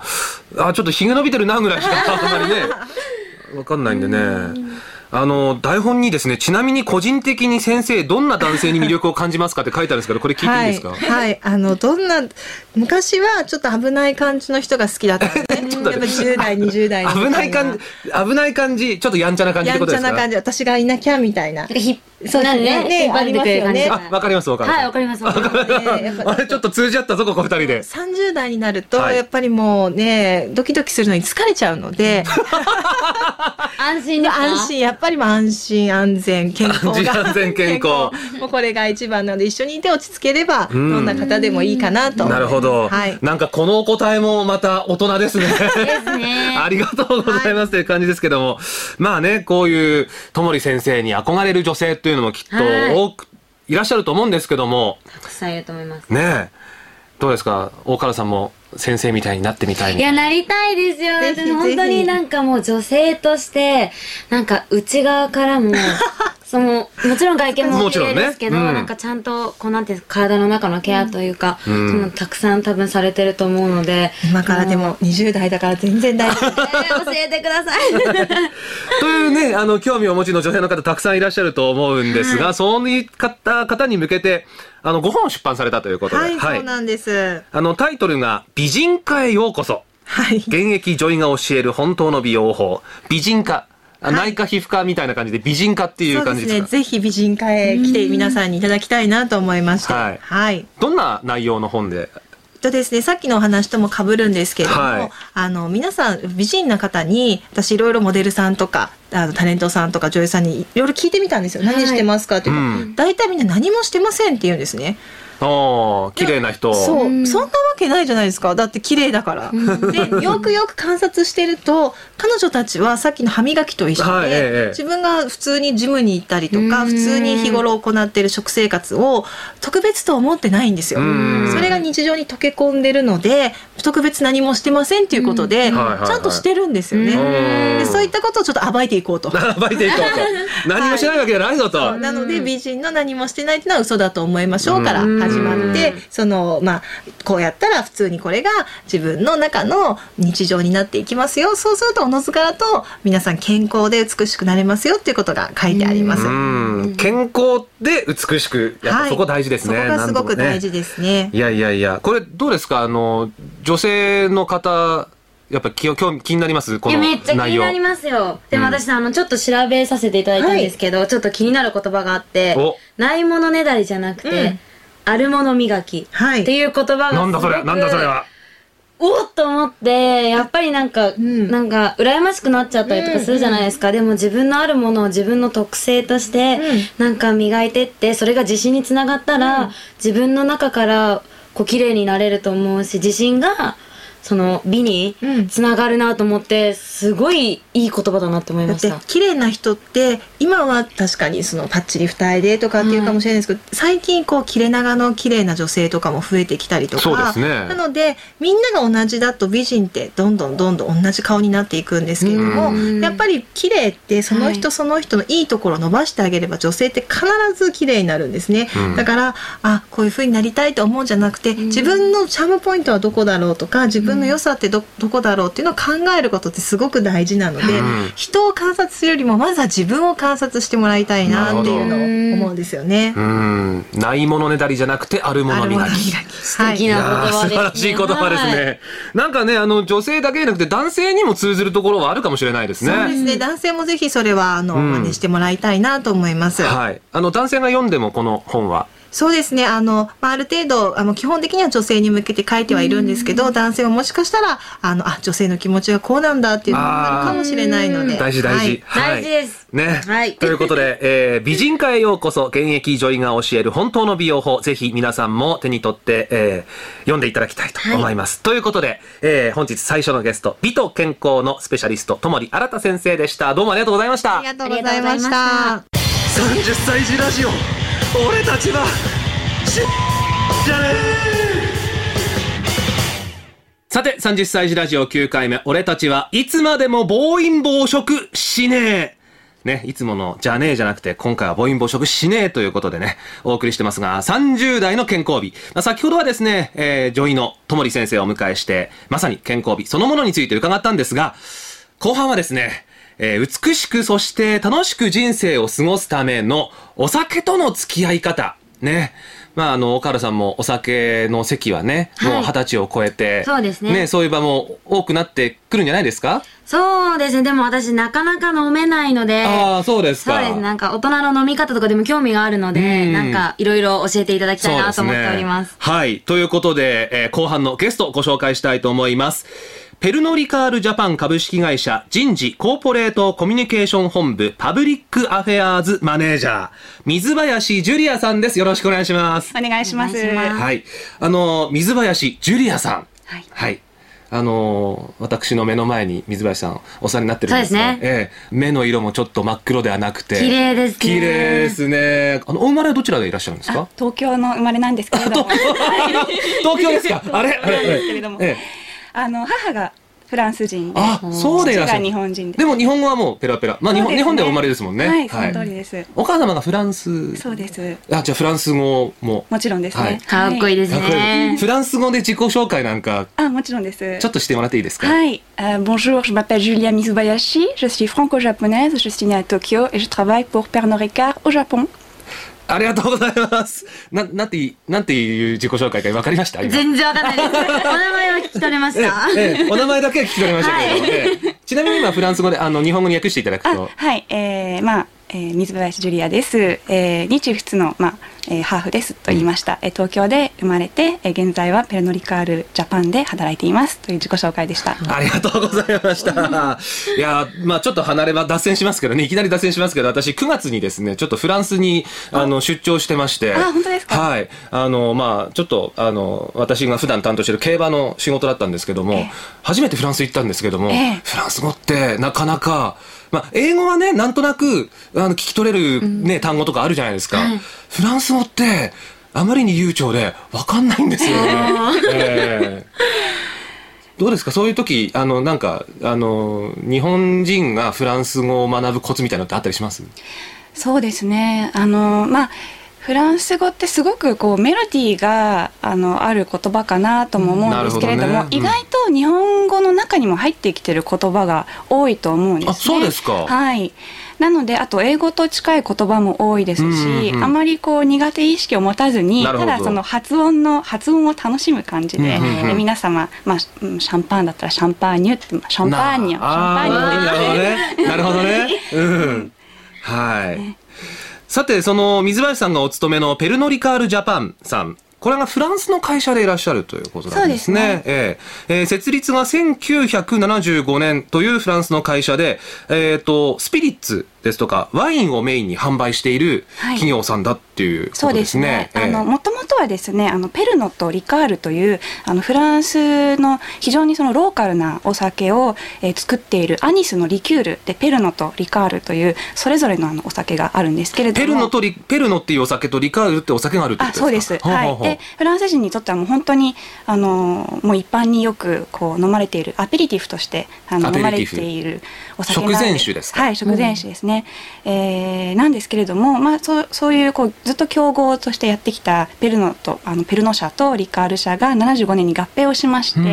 あ、ちょっと髭伸びてるな、ぐらいしかあんまりね、[laughs] わかんないんでね。あの、台本にですね、ちなみに個人的に先生、どんな男性に魅力を感じますかって書いてあるんですけど、これ聞いていいですか、はい、はい、あのどんな昔はちょっと危ない感じの人が好きだったね。[laughs] ちょっとやっぱ10代20代の危ない感じ、危ない感じ、ちょっとやんちゃな感じっやんちゃてことですか？な感じ。私がいなきゃみたいな。なんかひそうなんでね？ね引っ張ってくれる感じ。ね。わかります、わかります。はいわかりますわかります。ねやっぱあれ、ちょっと通じ合ったぞ、ここ二人で。30代になると、はい。やっぱりもうねドキドキするのに疲れちゃうので。[laughs] 安心で安心。やっぱりもう安心安全健康が。安心安全健康。[laughs] もうこれが一番なので一緒にいて落ち着ければどん。んな方でもいいかなと。なるほど、はい。なんかこのお答えもまた大人ですね。ですね。[laughs] ありがとうございますという感じですけども、まあね、こういうともり先生に憧れる女性っていうのもきっとはい。多くいらっしゃると思うんですけども、たくさんいると思います。ねえ、どうですか？大原さんも先生みたいになってみたいみいや、なりたいですよ。ぜひぜひ。本当になんかもう女性として、なんか内側からも、[laughs] そそのもちろん外見も綺もちろんね麗ですけど、うんなんかちゃんとこうなんていう体の中のケアというか、うんそのたくさん多分されてると思うので今からでも20代だから全然大丈夫。えー教えてくださいというね、あの、興味をお持ちの女性の方たくさんいらっしゃると思うんですが、そういった方に向けて、あの、5本出版されたということで、はい、そうなんです。あの、タイトルが、美人化へようこそ。はい。現役女医が教える本当の美容法。美人化。あ内科皮膚科みたいな感じで美人化っていう。感じですか？ぜひ美人科へ来て皆さんにいただきたいなと思いまして。はいはい。どんな内容の本で？とですね、さっきのお話とも被るんですけれども、はいあの皆さん美人な方に私いろいろモデルさんとかあのタレントさんとか女優さんにいろいろ聞いてみたんですよ。何してますかっていうのうん大体みんな何もしてませんって言うんですね。おー綺麗な人。そう、うんそんなわけないじゃないですか。だって綺麗だから。で、よくよく観察してると、彼女たちはさっきの歯磨きと一緒で、はいええ自分が普通にジムに行ったりとか、うん普通に日頃行っている食生活を特別と思ってないんですよ。うんそれが日常に溶け込んでるので、特別何もしてませんっていうことで、うんはいはいはいちゃんとしてるんですよね。うんでそういったことをちょっと暴いていこうと。暴いていこうと。[laughs] 何もしないわけじゃないぞと。そうなので美人の何もしてないっていうのは嘘だと思いましょうから始まってうん。そのまあこうやったら普通にこれが自分の中の日常になっていきますよ。そうするとおのずからと皆さん健康で美しくなれますよっていうことが書いてあります。うん。健康で美しく、やっぱそこ大事ですね。そこがすごく大で事ですね。いやいやいや、これどうですか？あの、女性の方、やっぱ気を興味気になります？このいやめっちゃ気。になりますよ。でも私、あのちょっと調べさせていただいたんですけど、ちょっと気になる言葉があってお。ないものねだりじゃなくて、うんあるもの磨きはい。っていう言葉がなんだそれすごくなんだそれは。おっと思ってやっぱりなんか、ん。なんか羨ましくなっちゃったりとかするじゃないですか、でも自分のあるものを自分の特性としてなんか磨いてってそれが自信につながったら、自分の中からこう綺麗になれると思うし自信がその美にうん。つながるなと思ってすごいいい言葉だなって思いました。綺麗な人って今は確かにそのパッチリ二重でとかっていうかもしれないですけど、最近こう切れ長の綺麗な女性とかも増えてきたりとか。ね。なのでみんなが同じだと美人ってどんどんどんどん同じ顔になっていくんですけれどもうん。やっぱり綺麗ってその人はい。その人のいいところを伸ばしてあげれば女性って必ず綺麗になるんですね、うん。だからあこういう風になりたいと思うんじゃなくて自分のチャームポイントはどこだろうとか自分の良さってどどこだろうっていうのを考えることってすごく大事なので、うん人を観察するよりもまずは自分を観察してもらいたいなっていうのを思うんですよね。うん。ないものねだりじゃなくて、あるもの磨き。素敵な言葉ですね素晴らしい言葉ですね。はいなんかね、あの、女性だけじゃなくて男性にも通ずるところはあるかもしれないですね。そうですね。男性もぜひそれはあの、うん真似してもらいたいなと思います。はい。あの、男性が読んでもこの本は。そうですね。あの、まあ、ある程度、あの、基本的には女性に向けて書いてはいるんですけど、男性はもしかしたら、あの、あ、女性の気持ちはこうなんだっていうのがあるかもしれないので。大事大事。はい大事ですね。はい [laughs] ということで、えー美人化へようこそ、現役女医が教える本当の美容法、ぜひ皆さんも手に取って、えー読んでいただきたいと思います。ということで、えー本日最初のゲスト、美と健康のスペシャリスト、ともり新先生でした。どうもありがとうございました。ありがとうございました。30歳児ラジオ俺たちはしじゃねさて30歳児ラジオ9回目俺たちはいつまでも暴飲暴食しねえね、いつものじゃねえじゃなくて、今回は暴飲暴食しねえということでね、お送りしてますが、30代の健康日。まあ、先ほどはですね、えー、女医のともり先生をお迎えして、まさに健康日そのものについて伺ったんですが、後半はですね、えー美しくそして楽しく人生を過ごすためのお酒との付き合い方。ね。まあ、あの、岡原さんもお酒の席はね、はいもう二十歳を超えて、そうですねそういう場も多くなってくるんじゃないですか？そうですねでも私なかなか飲めないのでああ、そうですか。そうです。なんか大人の飲み方とかでも興味があるのうんで、なんかいろいろ教えていただきたいなと思っております。はい。ということで、えー後半のゲストをご紹介したいと思います。ペルノリカールジャパン株式会社人事コーポレートコミュニケーション本部パブリックアフェアーズマネージャー、水林ジュリアさんです。よろしくお願いします。お願いします。はい。あの、水林ジュリアさん。はい。はい。あの私の目の前に水林さんお世話になってるんですがそうですええ。目の色もちょっと真っ黒ではなくて。綺麗ですね。綺麗ですね。あのお生まれはどちらでいらっしゃるんですか？あ東京の生まれなんですけれども、東京。[laughs] ですか？あれ？あれ？なんですけれども。ええあの母がフランス人であ、そうでいらっしゃる。父が日本人ででも日本語はもうペラペラ。まあ日本、ね日本でお生まれですもんね。はいその通りですお母様がフランス。そうですあ、じゃあフランス語も。もちろんですね、はいかっこいいですね。フランス語で自己紹介なんか、あもちろんですちょっとしてもらっていいですか？はい、euh, bonjour, je m'appelle Julia Mizubayashi, je suis franco-japonaise, je suis née à Tokyo et je travaille pour Pernod Ricard au Japon. ありがとうございます。な、なんていい、なんていう自己紹介かわかりました？今全然わかんないです。お名前は聞き取れました。ええ、お名前だけは聞き取れましたけれども、ええちなみに今フランス語で、あの、日本語に訳していただくあと、はい、えー、まあ、えー、水林ジュリアです。えー、日仏の、まあ、えー、ハーフですと言いました。えー東京で生まれて、えー、現在はペルノリカールジャパンで働いていますという自己紹介でした。ありがとうございました。いや、まあちょっと離れば脱線しますけどね、いきなり脱線しますけど、私9月にですね、ちょっとフランスにあの出張してまして。あ本当ですか？はい。あの、まあちょっと、あの、私が普段担当してる競馬の仕事だったんですけども、ええ初めてフランス行ったんですけども、ええフランス語ってなかなか、まあ英語はね、なんとなく、あの、聞き取れるね、単語とかあるじゃないですか。フランス語って、あまりに悠長でわかんないんですよね。ええどうですか？そういう時、あの、なんか、あの、日本人がフランス語を学ぶコツみたいなのってあったりします？そうですね。あの、まあ、フランス語ってすごくこうメロディーがあのある言葉かなとも思うんですけれども、どねうん意外と日本語の中にも入ってきてる言葉が多いと思うんですね。あそうですかはい。なのであと英語と近い言葉も多いですし、うんうんうんあまりこう苦手意識を持たずにただその発音の発音を楽しむ感じで、うんうんうんえ皆様、まあ、うんシャンパンだったら champagne って champagne champagne ってなるほどね。なるほどね。うん。はい。さて、その水林さんがお勤めのペルノリカールジャパンさん。これがフランスの会社でいらっしゃるということなんですね。すねえええー設立が1975年というフランスの会社で、えっ、と、スピリッツですとか、ワインをメインに販売しているはい。企業さんだっていうことでそうですすね。ね。。あのええ。もともとはですね、あのペルノとリカールというあのフランスの非常にそのローカルなお酒を、えー作っているアニスのリキュールでペルノとリカールというそれぞれのあのお酒があるんですけれども。ペルノとリ、ペルノっていうお酒とリカールってお酒があるってことあですか？そうです、はい、でフランス人にとってはもう本当にあのもう一般によくこう飲まれているアペリティフとしてあの飲まれているお酒なんで食前酒ですか？はい食前酒ですね、えーなんですけれども、まあ、そうそういうこうずっと競合としてやってきたペルノとあのペルノ社とリカール社が75年に合併をしまして、うん。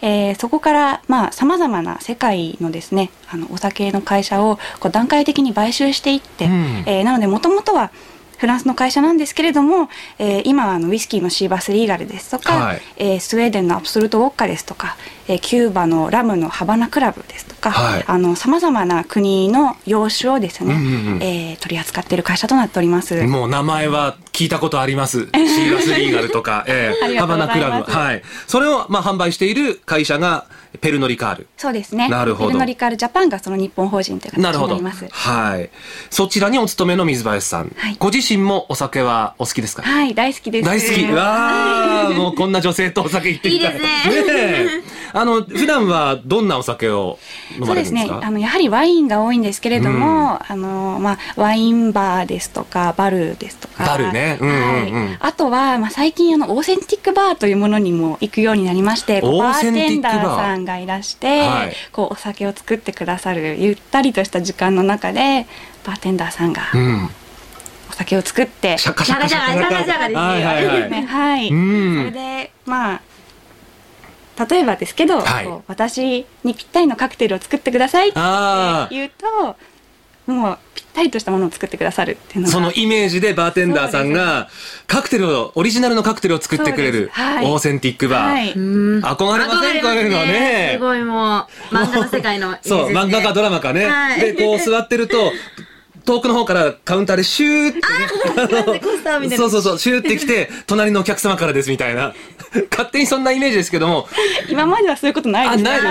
えーそこからさまざ、まな世界のですねあのお酒の会社をこう段階的に買収していって、うん。えーなのでもともとはフランスの会社なんですけれども、えー今はあのウイスキーのシーバスリーガルですとか、はいえースウェーデンのアブソルトウォッカですとか、えーキューバのラムのハバナクラブですとか、はいあの様々な国の洋酒をですね、うんうんうんえー取り扱っている会社となっております。もう名前は聞いたことあります。シーバスリーガルとか、え [laughs] ありがとうございますハバナクラブ。はい。それを、まあ、販売している会社が、ペルノリカール。そうですね。なるほどペルノリカールジャパンがその日本法人というなるほど。形になります。はい。そちらにお勤めの水林さん。はいご自身もお酒はお好きですか？はい、大好きです。大好き。わあ、もうこんな女性とお酒行ってみたい。いいですねえあの、普段はどんなお酒を飲そうですね。あのやはりワインが多いんですけれども、あのまあ、ワインバーですとかバルですとか。バルね。うんうんうん。はい、あとは、まあ、最近あのオーセンティックバーというものにも行くようになりましてバーテンダーさんがいらして、はい。こうお酒を作ってくださるゆったりとした時間の中でバーテンダーさんがうん。お酒を作って、シャカシャカシャカシャカシャカですよ。はいはいはい。ねはい、うん。それでまあ例えばですけど、はい。私にぴったりのカクテルを作ってくださいってああ。言うともうぴったりとしたものを作ってくださるっていうのがそのイメージでバーテンダーさんがカクテルをオリジナルのカクテルを作ってくれるす。はい。オーセンティックバー、はい、うん。憧れませんこういうのはね。すごいもう、漫画の世界のそう漫画かドラマかね、はい。でこう座ってると遠くの方からカウンターでシューってそうそうそうシューって来て [laughs] 隣のお客様からですみたいな。勝手にそんなイメージですけども。今まではそういうことないです。あないで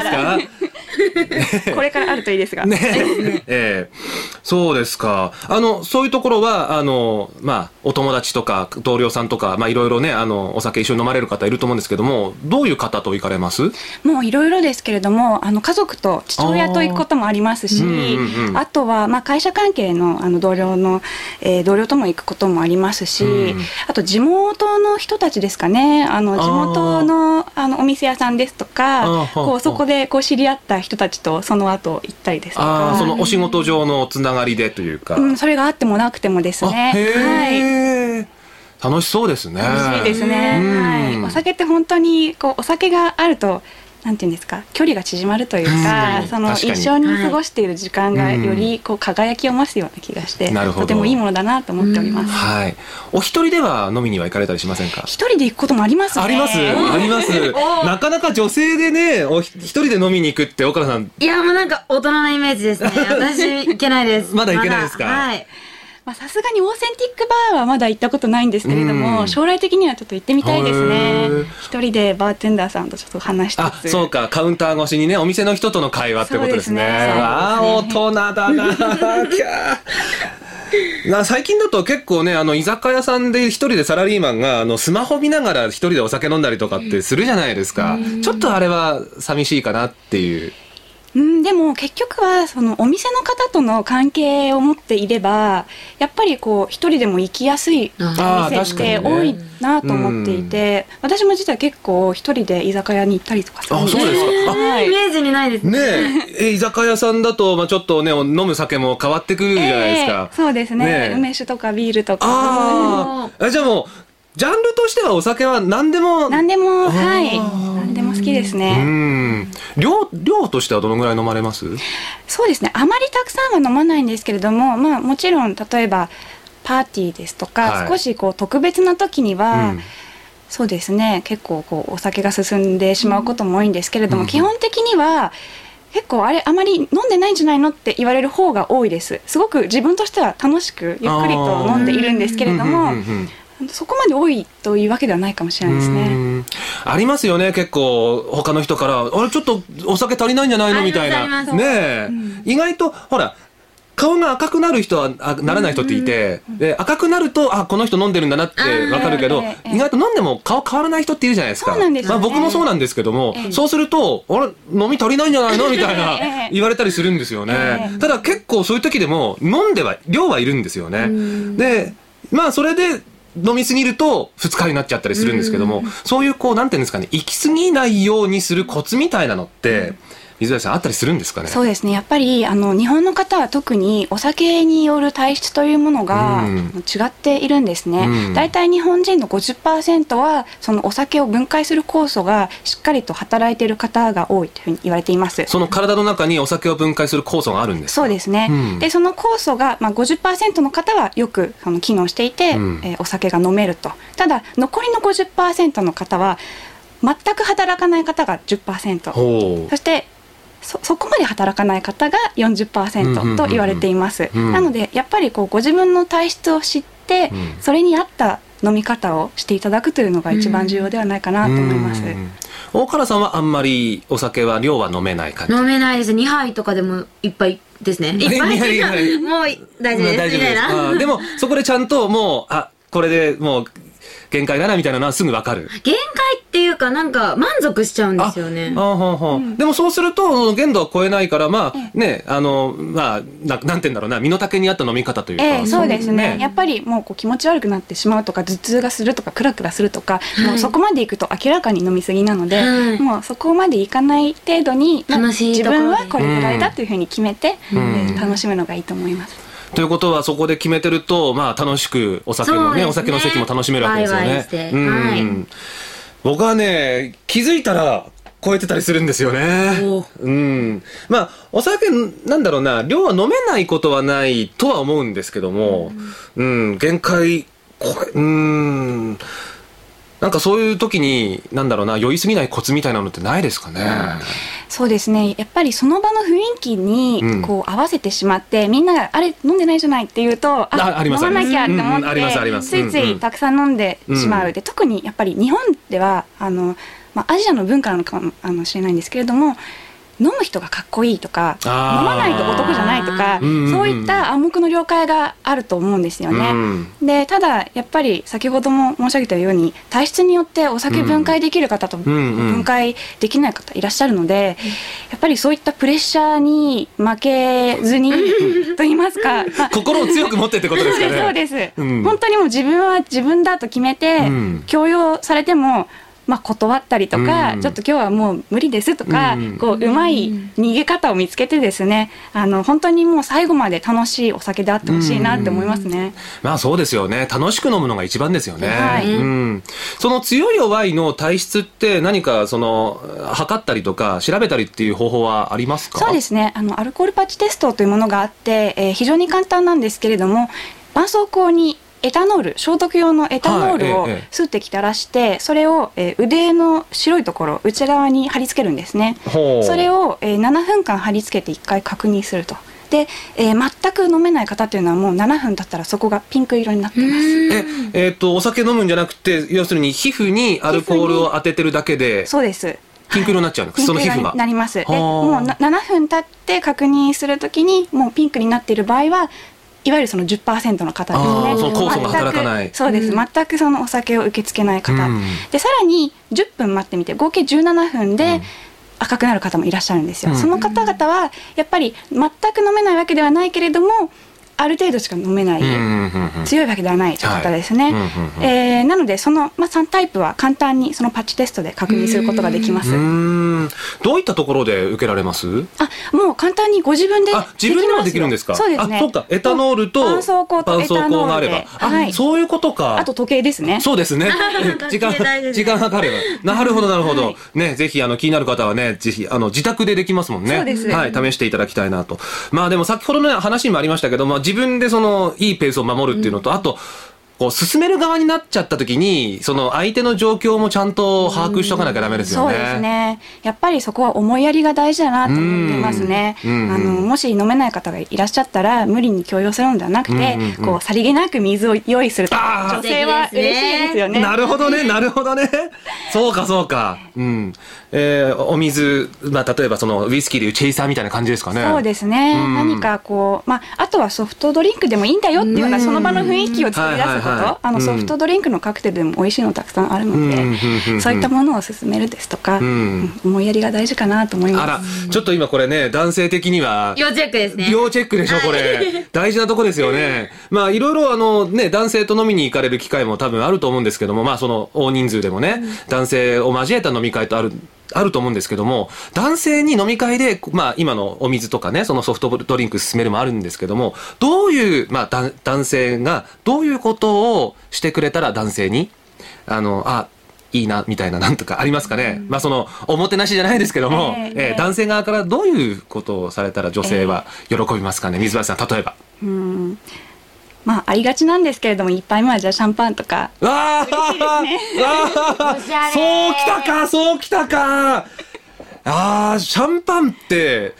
すか？[laughs] これからあるといいですが、ね。ええ。そうですか。あの、そういうところは、あの、まあ、お友達とか、同僚さんとか、まあ、いろいろね、あの、お酒一緒に飲まれる方いると思うんですけども、どういう方と行かれます？もういろいろですけれどもあの家族と父親と行くこともありますしあーうんうんうん。あとは、まあ、会社関係のあの同僚の、えー同僚とも行くこともありますし、うんあと地元の人たちですかねあの地元のあのお店屋さんですとかこうそこでこう知り合った人たちとその後行ったりですとかそのお仕事上のつながりでというか。うん、それがあってもなくてもですあね。へはいえ、楽しそうですね。楽しいですね。うんはい。お酒って本当にこうお酒があると。なんていうんですか距離が縮まるというか、うんその一緒に過ごしている時間がはいよりこう輝きを増すような気がして、なるほどとてもいいものだなと思っております。はい。お一人では飲みには行かれたりしませんか？一人で行くこともありますね。ありますあります。[laughs] なかなか女性でね、お一人で飲みに行くって、岡田さん、いや、もうなんか大人なイメージですね。私、いけないです。[laughs] まだいけないですか？はい。まあさすがにオーセンティックバーはまだ行ったことないんですけれども、うん将来的にはちょっと行ってみたいですへねー。一人でバーテンダーさんとちょっと話しあつ、つ。そうか、カウンター越しにね、お店の人との会話ってことですね。ですねああ、大人だな。な最近だと結構ね、あの、居酒屋さんで一人でサラリーマンが、あの、スマホ見ながら一人でお酒飲んだりとかってするじゃないですか。ちょっとあれは寂しいかなっていう。うん、でも結局はそのお店の方との関係を持っていればやっぱりこう一人でも行きやすいあー店って多いなと思っていて、私も実は結構一人で居酒屋に行ったりとかするんあそうですか。あはい。イメージにないですね。え、え居酒屋さんだと、まあちょっとね、飲む酒も変わってくるじゃないですか。ええそうですね。ねえ。梅酒とかビールとか。ああ、じゃあもう、ジャンルとしてはお酒は何でも。何でもはい。何でも好きですうね、ん。量、量としてはどのぐらい飲まれます？そうですね。あまりたくさんは飲まないんですけれどもまあもちろん例えばパーティーですとか、はい。少しこう特別な時には、うん。そうですね。結構こうお酒が進んでしまうことも多いんですけれども、うん。基本的には結構あれあまり飲んでないんじゃないのって言われる方が多いです。すごく自分としては楽しくゆっくりと飲んでいるんですけれども、うんうんうんうんそこまで多いというわけではないかもしれないですうね。ん。ありますよね結構。他の人から「あれちょっとお酒足りないんじゃないの?」みたいな。ねえ、意外とほら顔が赤くなる人はあならない人っていて、で赤くなるとあこの人飲んでるんだなってわかるけど、ええええ意外と飲んでも顔変わらない人っているじゃないですか。ね。まあ、僕もそうなんですけども、ええそうすると「あれ飲み足りないんじゃないの? [laughs]」みたいなええ言われたりするんですよね、ええただ結構そういう時でも飲んでは量はいるんですよね、でまあそれで飲みすぎると二日になっちゃったりするんですけども、そういうこうなんていうんですかね行き過ぎないようにするコツみたいなのって、水谷さんあったりするんですかね？そうですね。やっぱりあの日本の方は特にお酒による体質というものが、うん。違っているんですね、うん。だいたい日本人の50%はそのお酒を分解する酵素がしっかりと働いている方が多いというふうに言われています。その体の中にお酒を分解する酵素があるんですか？そうですね、うん。でその酵素が、まあ、50%の方はよくその機能していて、うん。えーお酒が飲めると。ただ残りの50%の方は全く働かない方が10%ほそしてそそこまで働かない方がうんうんうんう40%んと言われています。うんなのでやっぱりこうご自分の体質を知って、うんそれに合った飲み方をしていただくというのが一番重要ではないかなと思います。うん大原さんはあんまりお酒は量は飲めない感じ？飲めないです。2杯とかでもいっぱいですね。[laughs] いっぱいもう大丈夫です。大丈夫ですみたいな。でもそこでちゃんともうあこれでもう限界だなみたいなのはすぐわかる。限界っていうかなんか満足しちゃうんですよね。あほん。でもそうすると限度は超えないからまあねあのまあななんて言うんだろうな身の丈に合った飲み方というか、ええそうですね。やねっぱりもうこう気持ち悪くなってしまうとか頭痛がするとかクラクラするとか、もうそこまでいくと明らかに飲み過ぎなので、はい。もうそこまでいかない程度に、まあ楽しい自分はこれぐらいだというふうに決めて、ん。えー楽しむのがいいと思います。ということはそこで決めてるとまあ楽しくお酒もねね。お酒の席も楽しめるわけですよね。うん。はい。僕はね気づいたら超えてたりするんですよね。おうん。まあお酒なんだろうな量は飲めないことはないとは思うんですけどもうん、限界これうんなんかそういう時になんだろうな酔いすぎないコツみたいなのってないですかね、そうですね。やっぱりその場の雰囲気うん。にこう合わせてしまって、みんながあれ飲んでないじゃないって言うとああります飲まなきゃって思ってついつうんうんいたくさん飲んでしまう、うん。で特にやっぱり日本ではあの、まあ、アジアの文化なのかもしれないんですけれども飲む人がかっこいいとか飲まないと男じゃないとかうんうんうん。そういった暗黙の了解があると思うんですよね。うん。でただやっぱり先ほども申し上げたように体質によってお酒分解できる方と分解できない方いらっしゃるので、やっぱりそういったプレッシャーに負けずに [laughs] と言いますか、まあ心を強く持ってってことですかね。そうです、うん。本当にもう自分は自分だと決めて、うん。強要されてもまあ、断ったりとか、うん。ちょっと今日はもう無理ですとか、うん。こううまい逃げ方を見つけてですねあの本当にもう最後まで楽しいお酒であってほしいなって思いますね。まあそうですよね。楽しく飲むのが一番ですよね、はい。うん、その強い弱いの体質って何かその測ったりとか調べたりっていう方法はありますか？そうですね。あのアルコールパッチテストというものがあって、えー非常に簡単なんですけれども絆創膏にエタノール消毒用のエタノールをはいええええ数滴垂らして、それを、えー腕の白いところ内側に貼り付けるんですね。それを、えー7分間貼り付けて1回確認すると。で、えー全く飲めない方っていうのはもう7分経ったらそこがピンク色になってます。ええーとお酒飲むんじゃなくて要するに皮膚にアルコールを当ててるだけでそうです。ピンク色になっちゃうのか、ピンク色その皮膚がになります。で、はあもうな7分経って確認するときにもうピンクになっている場合はいわゆるその10%の方ですあね。全くそうです。全くそのお酒を受け付けない方。うんでさらに10分待ってみて合計17分で赤くなる方もいらっしゃるんですよ。うんその方々はやっぱり全く飲めないわけではないけれどもある程度しか飲めない。強いわけではないという方ですね。はえーなのでその、まあ、3タイプは簡単にそのパッチテストで確認することができます。どういったところで受けられます？あもう簡単にご自分であ自分でもできるんですか？そうですねあそうかエタノールと絆創膏とエタノールで絆創膏があればあ、はいそういうことかあと時計ですねそうですね。[laughs] 時間時間かかれば。なるほど、なるほど。はいね、ぜひ、あの、気になる方はね、ぜひ、あの、自宅でできますもんね。そうですはい、試していただきたいなと。まあ、でも、先ほどの話にもありましたけど、まあ、自分でその、いいペースを守るっていうのと、あと、こう、進める側になっちゃった時に、その、相手の状況もちゃんと把握しとかなきゃダメですよね。そうですねやっぱりそこは思いやりが大事だなと思っていますねうんあのもし飲めない方がいらっしゃったら無理に強要するのではなくて、こうさりげなく水を用意すると女性は嬉しいですよねなるほどね、[laughs] なるほどね。そうか、そうか。うん。えーお水、まあ、例えばその、ウイスキーでいうチェイサーみたいな感じですかね。そうですね、うん何かこう、まあ、あとはソフトドリンクでもいいんだよっていうようなうんその場の雰囲気を作り出すこと、はいあのうんソフトドリンクのカクテルでも美味しいのたくさんあるので、そういったものを勧めるですとか、思いやりが大事かなと思います。あら、ちょっと今これね、男性的には、要チェックですね。要チェックでしょ、これ。大事なとこですよね。まあ、いろいろあのね、男性と飲みに行かれる機会も多分あると思うんですけども、まあ、その大人数でもね、男性を交えた飲み会とある、あると思うんですけども、男性に飲み会で、まあ、今のお水とかね、そのソフトドリンク勧めるもあるんですけども、どういう、まあ、だ男性が、どういうことをしてくれたら男性に、あの、あ、いいな、みたいな、なんとかありますかね。まあ、その、おもてなしじゃないですけども、えええー男性側からどういうことをされたら女性は喜びますかね？水橋さん、例えば。うんまあありがちなんですけれども一杯目はじゃあシャンパンとかわあ、わあおしゃれそうきたか、そうきたか。ああ、シャンパンって、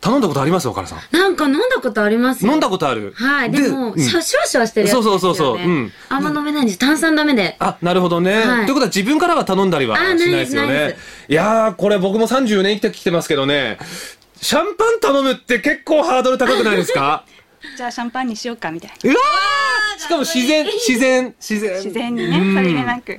頼んだことあります岡田さん？なんか飲んだことありますよ飲んだことある。はい。でも、うんシャシュワシュワしてるやつですよ、ね。そうそうそうそううんあんま飲めないんです。炭酸ダメで。あ、なるほどね。はいということは自分からは頼んだりはしあないですよねないやー、これ僕も34年生きてきてますけどね、シャンパン頼むって結構ハードル高くないですか？じゃあシャンパンにしようかみたいうわー！しかも自然、自然、自然。な自然にうん。ねさりげなく。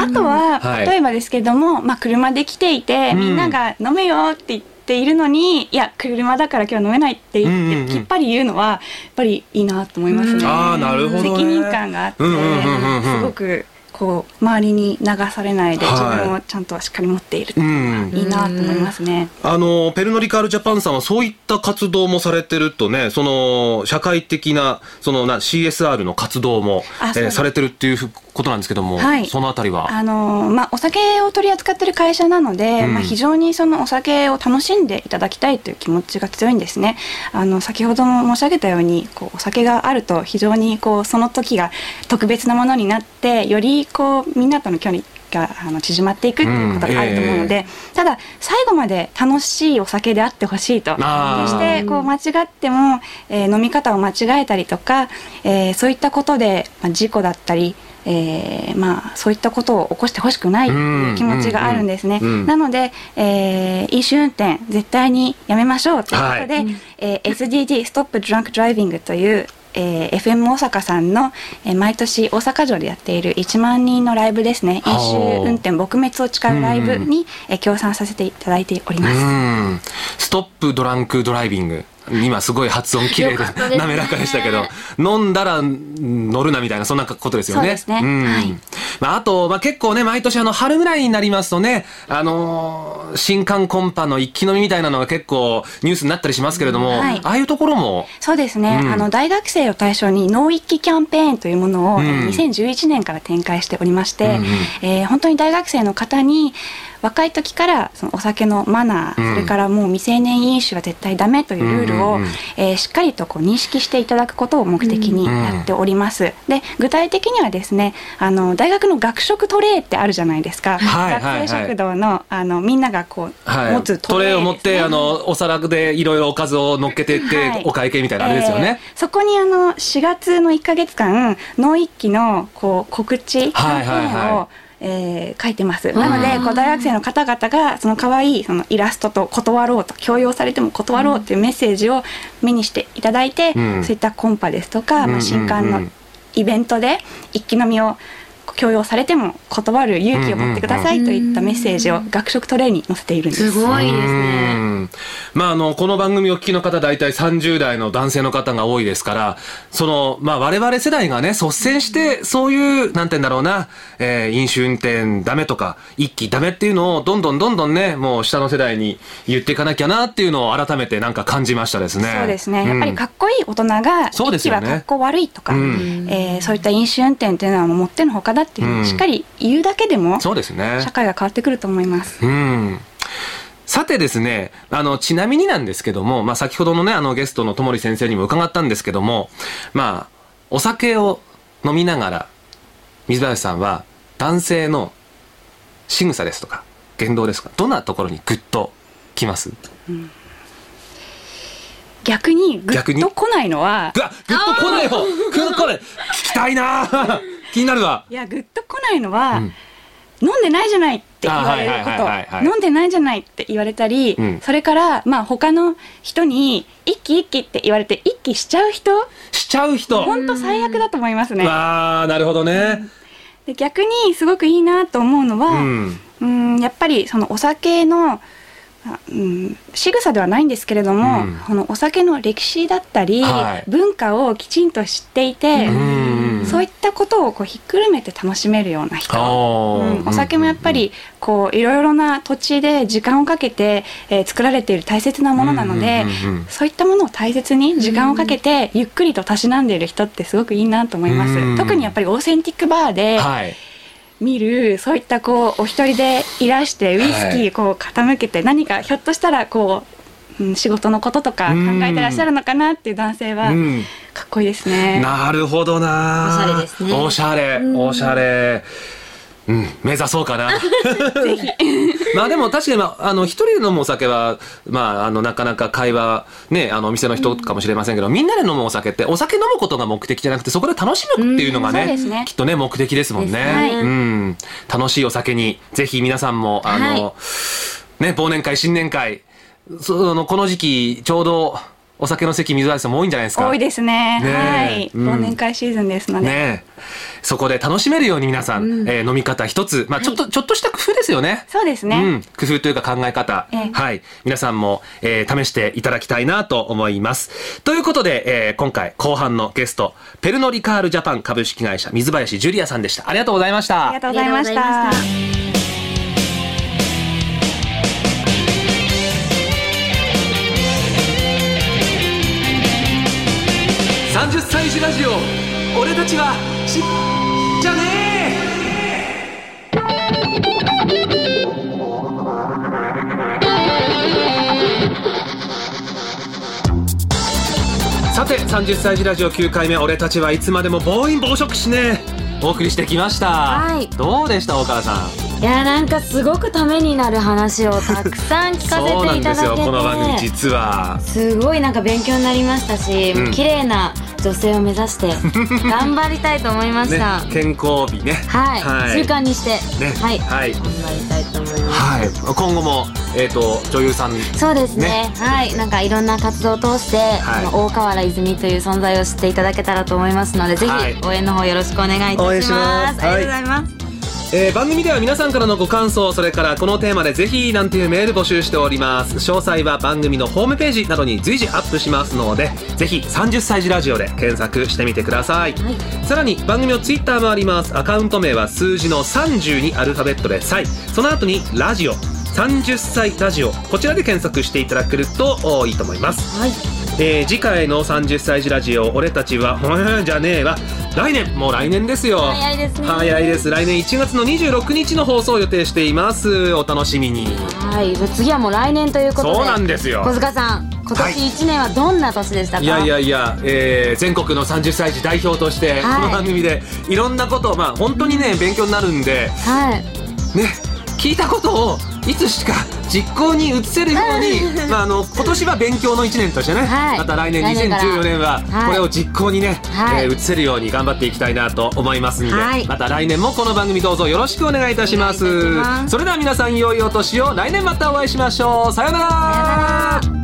あとは、はい。例えばですけども、まあ、車で来ていて、うん。みんなが飲めよって言っているのにいや車だから今日飲めないって言って、きっぱり言うのはやっぱりいいなと思いますね。あーなるほどね。責任感があって、すごくこう周りに流されないで、はい自分をちゃんとしっかり持っている、うん。いいなと思いますね。あの、ペルノリカールジャパンさんはそういった活動もされてるとね、その、社会的な、そのな、CSR の活動も、えーされてるっていうふことなんですけども、はい。そのあたりは？あのまあ、お酒を取り扱っている会社なので、うん。まあ、非常にそのお酒を楽しんでいただきたいという気持ちが強いんですね。あの先ほども申し上げたようにこうお酒があると非常にこうその時が特別なものになってよりこうみんなとの距離があの縮まっていくっていうことがあると思うので、うん。えただ最後まで楽しいお酒であってほしいとそしてこう間違っても、えー飲み方を間違えたりとか、えーそういったことで、まあ、事故だったりえーまあ、そういったことを起こしてほしくないっていう気持ちがあるんですね。うんうんうん。なので、えー飲酒運転絶対にやめましょうということで、はい。えー SDG ストップドランクドライビングという、えー FM 大阪さんの、えー毎年大阪城でやっている1万人のライブですね。飲酒運転撲滅を誓うライブに、えー協賛させていただいております。うん。ストップドランクドライビング今すごい発音綺麗でね。滑らかでしたけど飲んだらうん乗るなみたいなそんなことですよね。そうん。はい。まあ、あと、まあ、結構ね毎年あの春ぐらいになりますとね、あのー新刊コンパの一気飲みみたいなのが結構ニュースになったりしますけれども、はい。ああいうところも？そうですね、うん。あの大学生を対象に脳一気キャンペーンというものを、うん。えー2011年から展開しておりまして、うんうん。えー本当に大学生の方に若い時からそのお酒のマナー、うん。それからもう未成年飲酒は絶対ダメというルールを、えーしっかりとこう認識していただくことを目的にやっております。で具体的にはですねあの大学の学食トレイってあるじゃないですか、はいはいはい。学生食堂のあのみんながこう、はい、持つトレイを持って、あのお皿でいろいろおかずを乗っけてって、はい。お会計みたいなあれですよね。えーそこにあの4月の1か月間脳一期のこう告知キャンペはいはいはい。ーンをえー書いてます。なのでこう大学生の方々がその可愛いそのイラストと断ろうと強要されても断ろうっていうメッセージを目にしていただいて、うん。そういったコンパですとか、まあ、新刊のイベントで一気飲みを強要されても断る勇気を持ってくださいといったメッセージを学食トレイに載せているんです。すごいですうね。んまあ、あの、この番組をお聞きの方、大体30代の男性の方が多いですから、その、まあ、我々世代がね、率先して、そういう、なんて言うんだろうな、えー飲酒運転ダメとか、一気ダメっていうのを、どんどんどんどんね、もう下の世代に言っていかなきゃなっていうのを改めてなんか感じましたですね。そうですね、やっぱりかっっこいい大人がそうですよね息はかっこ悪いとか、うんえーそういった飲酒運転っていうのはもうもってのほかだっていうふううん。にしっかり言うだけでもそうですね。社会が変わってくると思います。うん。さてですね、あの、ちなみになんですけども、まあ、先ほどのね、あの、ゲストのともり先生にも伺ったんですけども、まあ、お酒を飲みながら、水林さんは、男性の仕草ですとか、言動ですか、どんなところにグッときます？逆にグ逆に？ッと来ないのはぐわ、グッと来ない方グッと来ない。聞きたいな気になるわ。いやグッと来ないのは、うん飲んでないじゃないって言われること飲んでないじゃないって言われたり、うんそれからまあ他の人に一気一気って言われて一気しちゃう人しちゃう人。本当最悪だと思いますね。わあ、なるほどね。で逆にすごくいいなと思うのは、うん。うんやっぱりそのお酒の、あうん、仕草ではないんですけれども、うん。このお酒の歴史だったり、はい。文化をきちんと知っていて、うんそういったことをこうひっくるめて楽しめるような人。うんお酒もやっぱりこういろいろな土地で時間をかけて、えー作られている大切なものなので、そういったものを大切に時間をかけてゆっくりとたしなんでいる人ってすごくいいなと思います、うん。特にやっぱりオーセンティックバーで、はい。見るそういったこうお一人でいらしてウイスキーこう傾けて何かひょっとしたらこう、うん、仕事のこととか考えてらっしゃるのかなっていう男性はうん。かっこいいですね。なるほどな。おしゃれですねおしゃれ、おしゃれ。うん、目指そうかな。まあでも確かに、まあ、あの、一人で飲むお酒は、まあ、あの、なかなか会話、ね、あの、お店の人かもしれませんけど、みんなで飲むお酒って、お酒飲むことが目的じゃなくて、そこで楽しむっていうのがうんね、きっとね、目的ですもんね。ですねうん。楽しいお酒に、ぜひ皆さんも、あの、ね、忘年会、新年会、その、この時期、ちょうど、お酒の席、水谷さんも多いんじゃないですか？多いですね。ねえはい、うん忘年会シーズンですので。ねえそこで楽しめるように皆さん、えー飲み方一つ、まあちょっと、ちょっとした工夫ですよね。そうですね。うん、工夫というか考え方、ええはい。皆さんも、えー試していただきたいなと思います。ということで、えー今回後半のゲスト、ペルノリカールジャパン株式会社水林ジュリアさんでした。ありがとうございましたありが。とうございましたジラジオ、俺たちは、し、じゃねえ。さて30歳児ラジオ9回目俺たちはいつまでも暴飲暴食しねえ。お送りしてきました、はい。どうでした大川さん？いやなんかすごくためになる話をたくさん聞かせていただけて。そうなんですよ。この番組実は。すごいなんか勉強になりましたし、うん。綺麗な女性を目指して [laughs] 頑張りたいと思いましねた、健康美ね。はい、はい。習慣にして、ね。はい、はい。頑張りたいと思います、はい。今後もえっ、と女優さんそうですね。ね。はい。なんかいろんな活動を通して、はい。大河原泉という存在を知っていただけたらと思いますのでぜひはい。応援の方よろしくお願いいたします応援します。ありがとうございます、えー番組では皆さんからのご感想それからこのテーマでぜひなんていうメール募集しております。詳細は番組のホームページなどに随時アップしますのでぜひ30歳児ラジオで検索してみてください、はい。さらに番組のツイッターもあります。アカウント名は数字の30にアルファベットで「歳」その後に「ラジオ」30歳ラジオ。こちらで検索していただけるとおいいと思います。はいえー次回の30歳児ラジオ俺たちはほんじゃねえわ。来年もう来年ですよ。早いですね。早いです。来年1月の26日の放送を予定しています。お楽しみに。はい。次はもう来年ということで。そうなんですよ。小塚さん今はい。年1年はどんな年でしたか、いやいやいや、えー全国の30歳児代表として、はい。この番組でいろんなことをまあ本当にね勉強になるんではい。ね聞いたことをいつしか実行に移せるように、まあ、あの今年は勉強の1年としてね、はい。また来年来年から。2014年ははいこれを実行にね、はい。えー移せるように頑張っていきたいなと思いますんで、はい。また来年もこの番組どうぞよろしくお願いいたします。それでは皆さん良いお年を。来年またお会いしましょう。さようなら